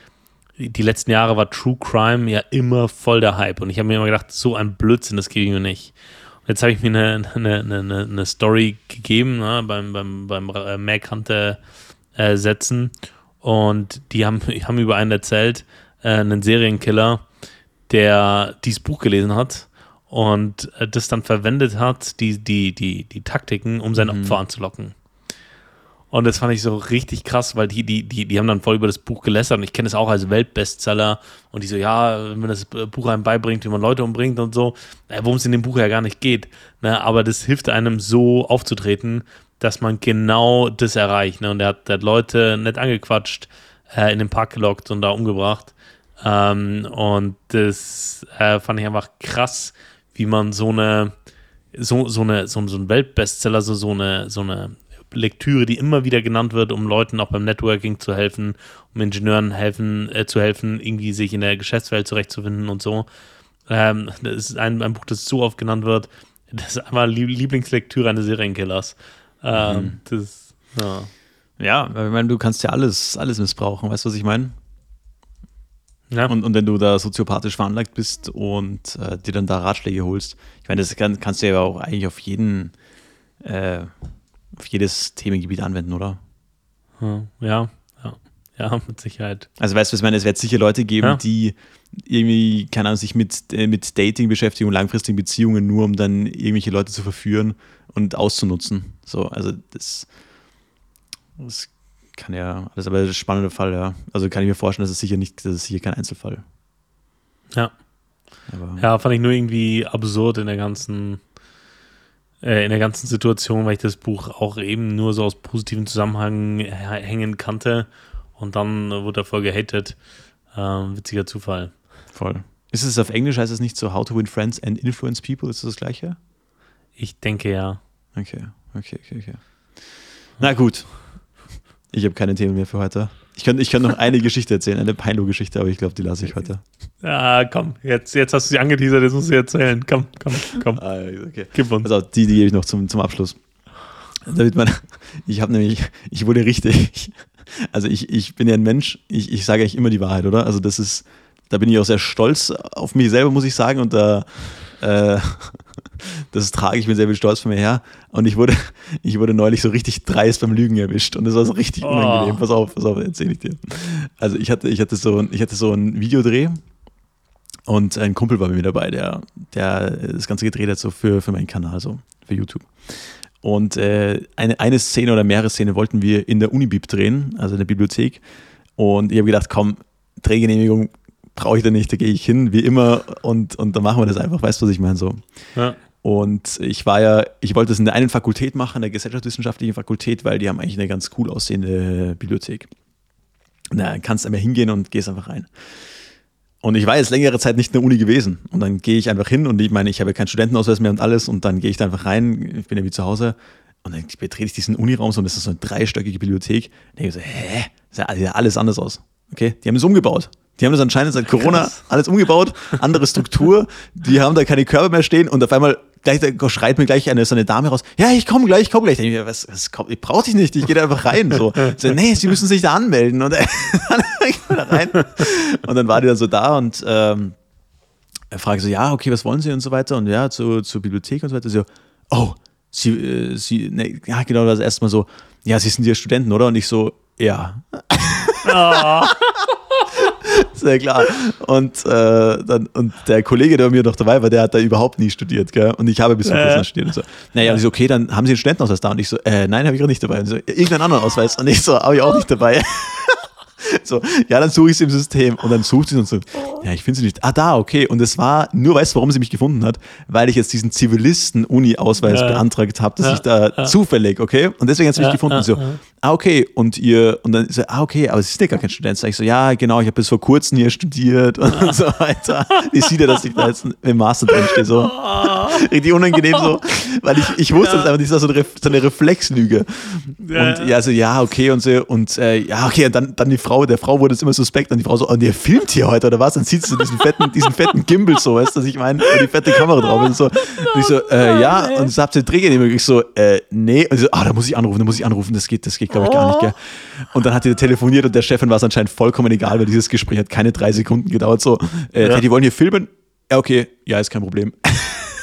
die letzten Jahre war True Crime ja immer voll der Hype. Und ich habe mir immer gedacht, so ein Blödsinn, das gebe ich mir nicht. Und jetzt habe ich mir eine, eine, eine, eine Story gegeben ne, beim, beim, beim äh, Mehrkante äh, setzen. Und die haben, haben über einen erzählt, äh, einen Serienkiller, der dieses Buch gelesen hat und äh, das dann verwendet hat, die, die, die, die Taktiken, um sein mhm. Opfer anzulocken. Und das fand ich so richtig krass, weil die, die, die, die haben dann voll über das Buch gelästert und ich kenne es auch als Weltbestseller und die so, ja, wenn man das Buch einem beibringt, wie man Leute umbringt und so, worum es in dem Buch ja gar nicht geht. Ne? Aber das hilft einem so aufzutreten, dass man genau das erreicht. Ne? Und er hat, der hat Leute nett angequatscht, äh, in den Park gelockt und da umgebracht. Ähm, und das äh, fand ich einfach krass, wie man so eine, so, so eine, so, so ein Weltbestseller, so, so eine, so eine Lektüre, die immer wieder genannt wird, um Leuten auch beim Networking zu helfen, um Ingenieuren helfen, äh, zu helfen, irgendwie sich in der Geschäftswelt zurechtzufinden und so. Ähm, das ist ein, ein, Buch, das so oft genannt wird. Das ist einfach Lieblingslektüre eines Serienkillers. Ähm, mhm. das, ja. ja, ich meine, du kannst ja alles, alles missbrauchen, weißt du, was ich meine? Ja. Und, und wenn du da soziopathisch veranlagt bist und äh, dir dann da Ratschläge holst, ich meine, das kann, kannst du ja auch eigentlich auf jeden, äh, auf jedes Themengebiet anwenden, oder? Hm, ja, ja, ja, mit Sicherheit. Also weißt du, was ich meine, es wird sicher Leute geben, ja. die irgendwie, keine Ahnung, sich mit, äh, mit Dating beschäftigen und langfristigen Beziehungen, nur um dann irgendwelche Leute zu verführen und auszunutzen. So, also das, das kann ja, das ist aber ein spannender Fall, ja. Also kann ich mir vorstellen, dass es sicher nicht, das ist sicher kein Einzelfall. Ja. Aber Ja, fand ich nur irgendwie absurd in der ganzen, äh, in der ganzen Situation, weil ich das Buch auch eben nur so aus positiven Zusammenhängen hängen kannte und dann wurde voll gehatet. Ähm, witziger Zufall. voll. Ist es auf Englisch, heißt es nicht so How to Win Friends and Influence People? Ist das das gleiche? Ich denke ja. Okay, okay, okay, okay. Na gut. Ich habe keine Themen mehr für heute. Ich kann, ich kann noch eine Geschichte erzählen, eine Peinlo-Geschichte, aber ich glaube, die lasse ich heute. Ja, komm, jetzt, jetzt hast du sie angeteasert, jetzt musst du sie erzählen. Komm, komm, komm, Ah, okay. gib uns. Also die, die gebe ich noch zum, zum Abschluss. Damit man, ich habe nämlich, ich wurde richtig, also ich, ich bin ja ein Mensch, ich, ich sage eigentlich immer die Wahrheit, oder? Also das ist, da bin ich auch sehr stolz auf mich selber, muss ich sagen, und da, äh, das trage ich mit sehr viel Stolz von mir her. Und ich wurde, ich wurde neulich so richtig dreist beim Lügen erwischt und das war so richtig Oh. unangenehm. Pass auf, pass auf, erzähle ich dir. Also ich hatte, ich hatte so, ein- ich hatte so ein Videodreh und ein Kumpel war mit mir dabei, der, der das Ganze gedreht hat, so für, für meinen Kanal, so für YouTube. Und äh, eine, eine Szene oder mehrere Szenen wollten wir in der Unibib drehen, also in der Bibliothek. Und ich habe gedacht, komm, Drehgenehmigung brauche ich da nicht, da gehe ich hin, wie immer, und, und dann machen wir das einfach, weißt du, was ich meine? So. Ja. Und ich war ja, ich wollte das in der einen Fakultät machen, der gesellschaftswissenschaftlichen Fakultät, weil die haben eigentlich eine ganz cool aussehende Bibliothek. Na, kannst einfach hingehen und gehst einfach rein. Und ich war jetzt längere Zeit nicht in der Uni gewesen. Und dann gehe ich einfach hin und ich meine, ich habe ja keinen Studentenausweis mehr und alles. Und dann gehe ich da einfach rein, ich bin ja wie zu Hause. Und dann betrete ich diesen Uniraum so und das ist so eine dreistöckige Bibliothek. Und ich so, hä? Das sieht ja alles anders aus. Okay? Die haben es umgebaut. Die haben das anscheinend seit Corona krass. alles umgebaut, andere Struktur. Die haben da keine Körper mehr stehen und auf einmal gleich, da schreit mir gleich eine, so eine Dame raus, ja, ich komme gleich, ich komme gleich. Ich, denk mir, was, was, komm, ich brauche dich nicht, ich gehe da einfach rein. So, so nee, sie müssen sich da anmelden. Und dann da rein. Und dann war die dann so da und ähm, er fragte so, ja, okay, was wollen Sie und so weiter und ja, zu, zur Bibliothek und so weiter. So, oh, Sie, äh, Sie, ne, ja, genau, das erstmal so, ja, Sie sind ja Studenten, oder? Und ich so, ja. Sehr klar. Und, äh, dann, und der Kollege, der bei mir noch dabei war, der hat da überhaupt nie studiert, gell? Und ich habe bis vor Äh. studiert und so. Naja, und ich so, okay, dann haben Sie einen Studentenausweis da. Und ich so, äh, nein, habe ich gerade nicht dabei. Und so, irgendeinen anderen Ausweis. Und ich so, habe ich auch nicht dabei. So, ja, dann suche ich sie im System und dann sucht sie und so, ja, ich finde sie nicht. Ah, da, okay. Und es war, nur weißt du, warum sie mich gefunden hat? Weil ich jetzt diesen Zivilisten-Uni-Ausweis Ja. beantragt habe, dass Ja, ich da ja. zufällig, okay? Und deswegen hat sie mich Ja, gefunden. ja, Und so, ja. ah, okay. Und ihr, und dann so, ah, okay, aber sie ist ja gar kein Student. Sag ich so, ja, genau, ich habe bis vor kurzem hier studiert und so weiter. Die sieht ja, dass ich da jetzt im Master drin stehe, so. Richtig unangenehm so, weil ich, ich wusste das einfach, das ist so eine, so eine Reflexlüge. Ja. Und ja, so, ja, okay, und so, und äh, ja, okay, und dann, dann die Frau, der Frau wurde es immer suspekt und die Frau so, oh, der filmt hier heute oder was? Dann sieht sie so diesen fetten, diesen fetten Gimbal so, weißt du, was ich meine, wo die fette Kamera drauf ist. So. Und ich so, äh, ja, und so habt ihr Drehgenehmigung? Ich so, äh, nee. Und sie so, ah, da muss ich anrufen, da muss ich anrufen, das geht, das geht, glaube ich, gar nicht, gell. Und dann hat die telefoniert und der Chefin war es anscheinend vollkommen egal, weil dieses Gespräch hat keine drei Sekunden gedauert. So, äh, Ja. die wollen hier filmen? Ja, okay, ja, ist kein Problem.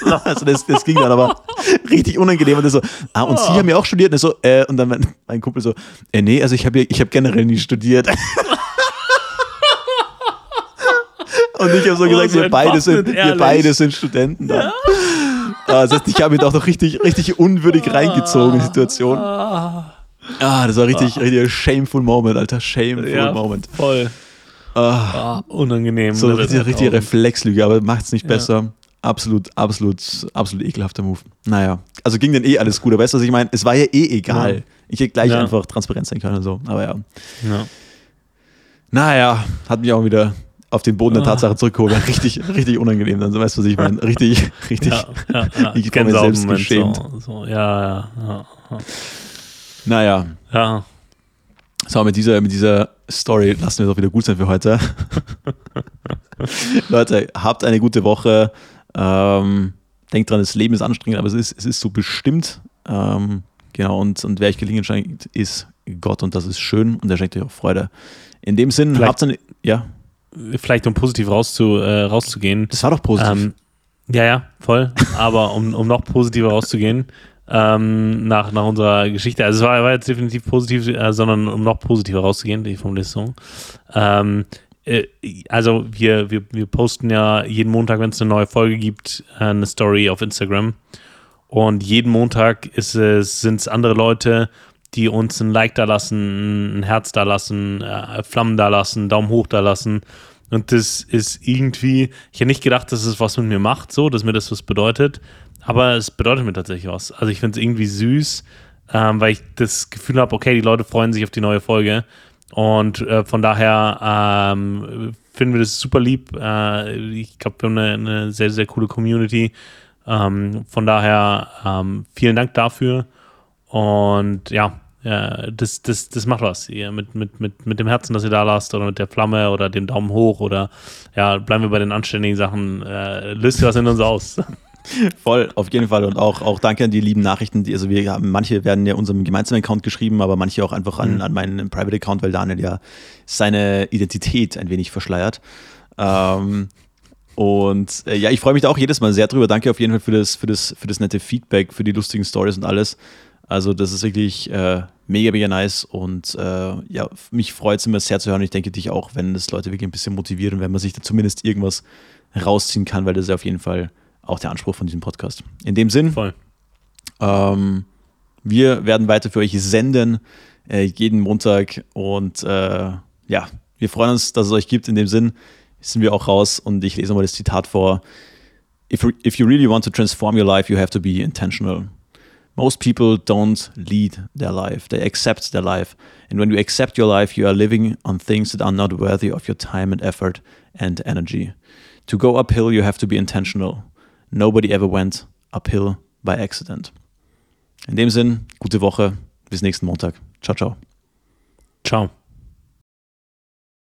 Also das, das ging dann aber richtig unangenehm. Und er so, ah, und Sie haben ja auch studiert? Und, er so, äh, und dann mein, mein Kumpel so, äh, nee, also ich habe ich hab generell nie studiert. Und ich habe so Oh, gesagt, so wir, beide sind, wir beide sind Studenten. Dann. Ah, Das heißt, ich habe mich doch noch richtig, richtig unwürdig reingezogen in die Situation. Ah, Ah, das war richtig, richtig shameful Moment, Alter. Shameful ja, Moment. voll. Ah, Ah, unangenehm. so Ne, richtig, das richtig auch. Reflexlüge, aber macht es nicht Ja. besser. Absolut, absolut, absolut ekelhafter Move. Naja, also ging dann eh alles gut. Aber weißt du, was ich meine? Es war ja eh egal. Ja. Ich hätte gleich Ja. einfach transparent sein können und so. Aber ja. Ja. Naja, hat mich auch wieder auf den Boden der Ah. Tatsache zurückgeholt. Richtig, richtig unangenehm. Dann weißt du, was ich meine? Richtig, richtig. Ja, ja, ja. Ich mir selbst Gänsehautmoment, geschämt. So, so. Ja, ja, ja, ja. Naja, ja. so mit dieser, mit dieser Story lassen wir es auch wieder gut sein für heute. Leute, habt eine gute Woche. Ähm, denkt dran, das Leben ist anstrengend, aber es ist, es ist so bestimmt. Ähm, genau, und, und wer euch gelingen schenkt, ist Gott und das ist schön und er schenkt euch auch Freude. In dem Sinn, Vielleicht- habt eine. Ja, Vielleicht um positiv rauszu, äh, rauszugehen. das war doch positiv. Ähm, ja, ja, voll. Aber um, um noch positiver rauszugehen, ähm, nach, nach unserer Geschichte, also es war, war jetzt definitiv positiv, äh, sondern um noch positiver rauszugehen, die Formulierung. Ähm, äh, also wir, wir, wir posten ja jeden Montag, wenn es eine neue Folge gibt, äh, eine Story auf Instagram. Und jeden Montag ist es, sind es andere Leute, die uns ein Like da lassen, ein Herz da lassen, äh, Flammen da lassen, Daumen hoch da lassen. Und das ist irgendwie, ich hätte nicht gedacht, dass es was mit mir macht, so, dass mir das was bedeutet. Aber es bedeutet mir tatsächlich was. Also ich finde es irgendwie süß, ähm, weil ich das Gefühl habe, okay, die Leute freuen sich auf die neue Folge. Und äh, von daher ähm, finden wir das super lieb. Äh, ich glaube, wir haben eine, eine, sehr, sehr coole Community. Ähm, von daher ähm, vielen Dank dafür. Und ja, ja, das, das, das macht was. Ihr mit, mit, mit, mit dem Herzen, das ihr da lasst, oder mit der Flamme oder dem Daumen hoch oder ja, bleiben wir bei den anständigen Sachen. Äh, löst ihr was in uns aus. Voll, auf jeden Fall. Und auch, auch danke an die lieben Nachrichten. Die, also wir haben, manche werden ja unserem gemeinsamen Account geschrieben, aber manche auch einfach an, mhm. an meinen Private Account, weil Daniel ja seine Identität ein wenig verschleiert. Ähm, und äh, ja, ich freue mich da auch jedes Mal sehr drüber. Danke auf jeden Fall für das, für das, für das nette Feedback, für die lustigen Stories und alles. Also, das ist wirklich äh, mega, mega nice. Und äh, ja, mich freut es immer sehr zu hören. Ich denke dich auch, wenn das Leute wirklich ein bisschen motivieren, wenn man sich da zumindest irgendwas rausziehen kann, weil das ist ja auf jeden Fall auch der Anspruch von diesem Podcast. In dem Sinn. Ähm, wir werden weiter für euch senden, äh, jeden Montag. Und äh, ja, wir freuen uns, dass es euch gibt. In dem Sinn sind wir auch raus und ich lese mal das Zitat vor. If, if you really want to transform your life, you have to be intentional. Most people don't lead their life, they accept their life. And when you accept your life, you are living on things that are not worthy of your time and effort and energy. To go uphill, you have to be intentional. Nobody ever went uphill by accident. In dem Sinn, gute Woche, bis nächsten Montag. Ciao, ciao. Ciao.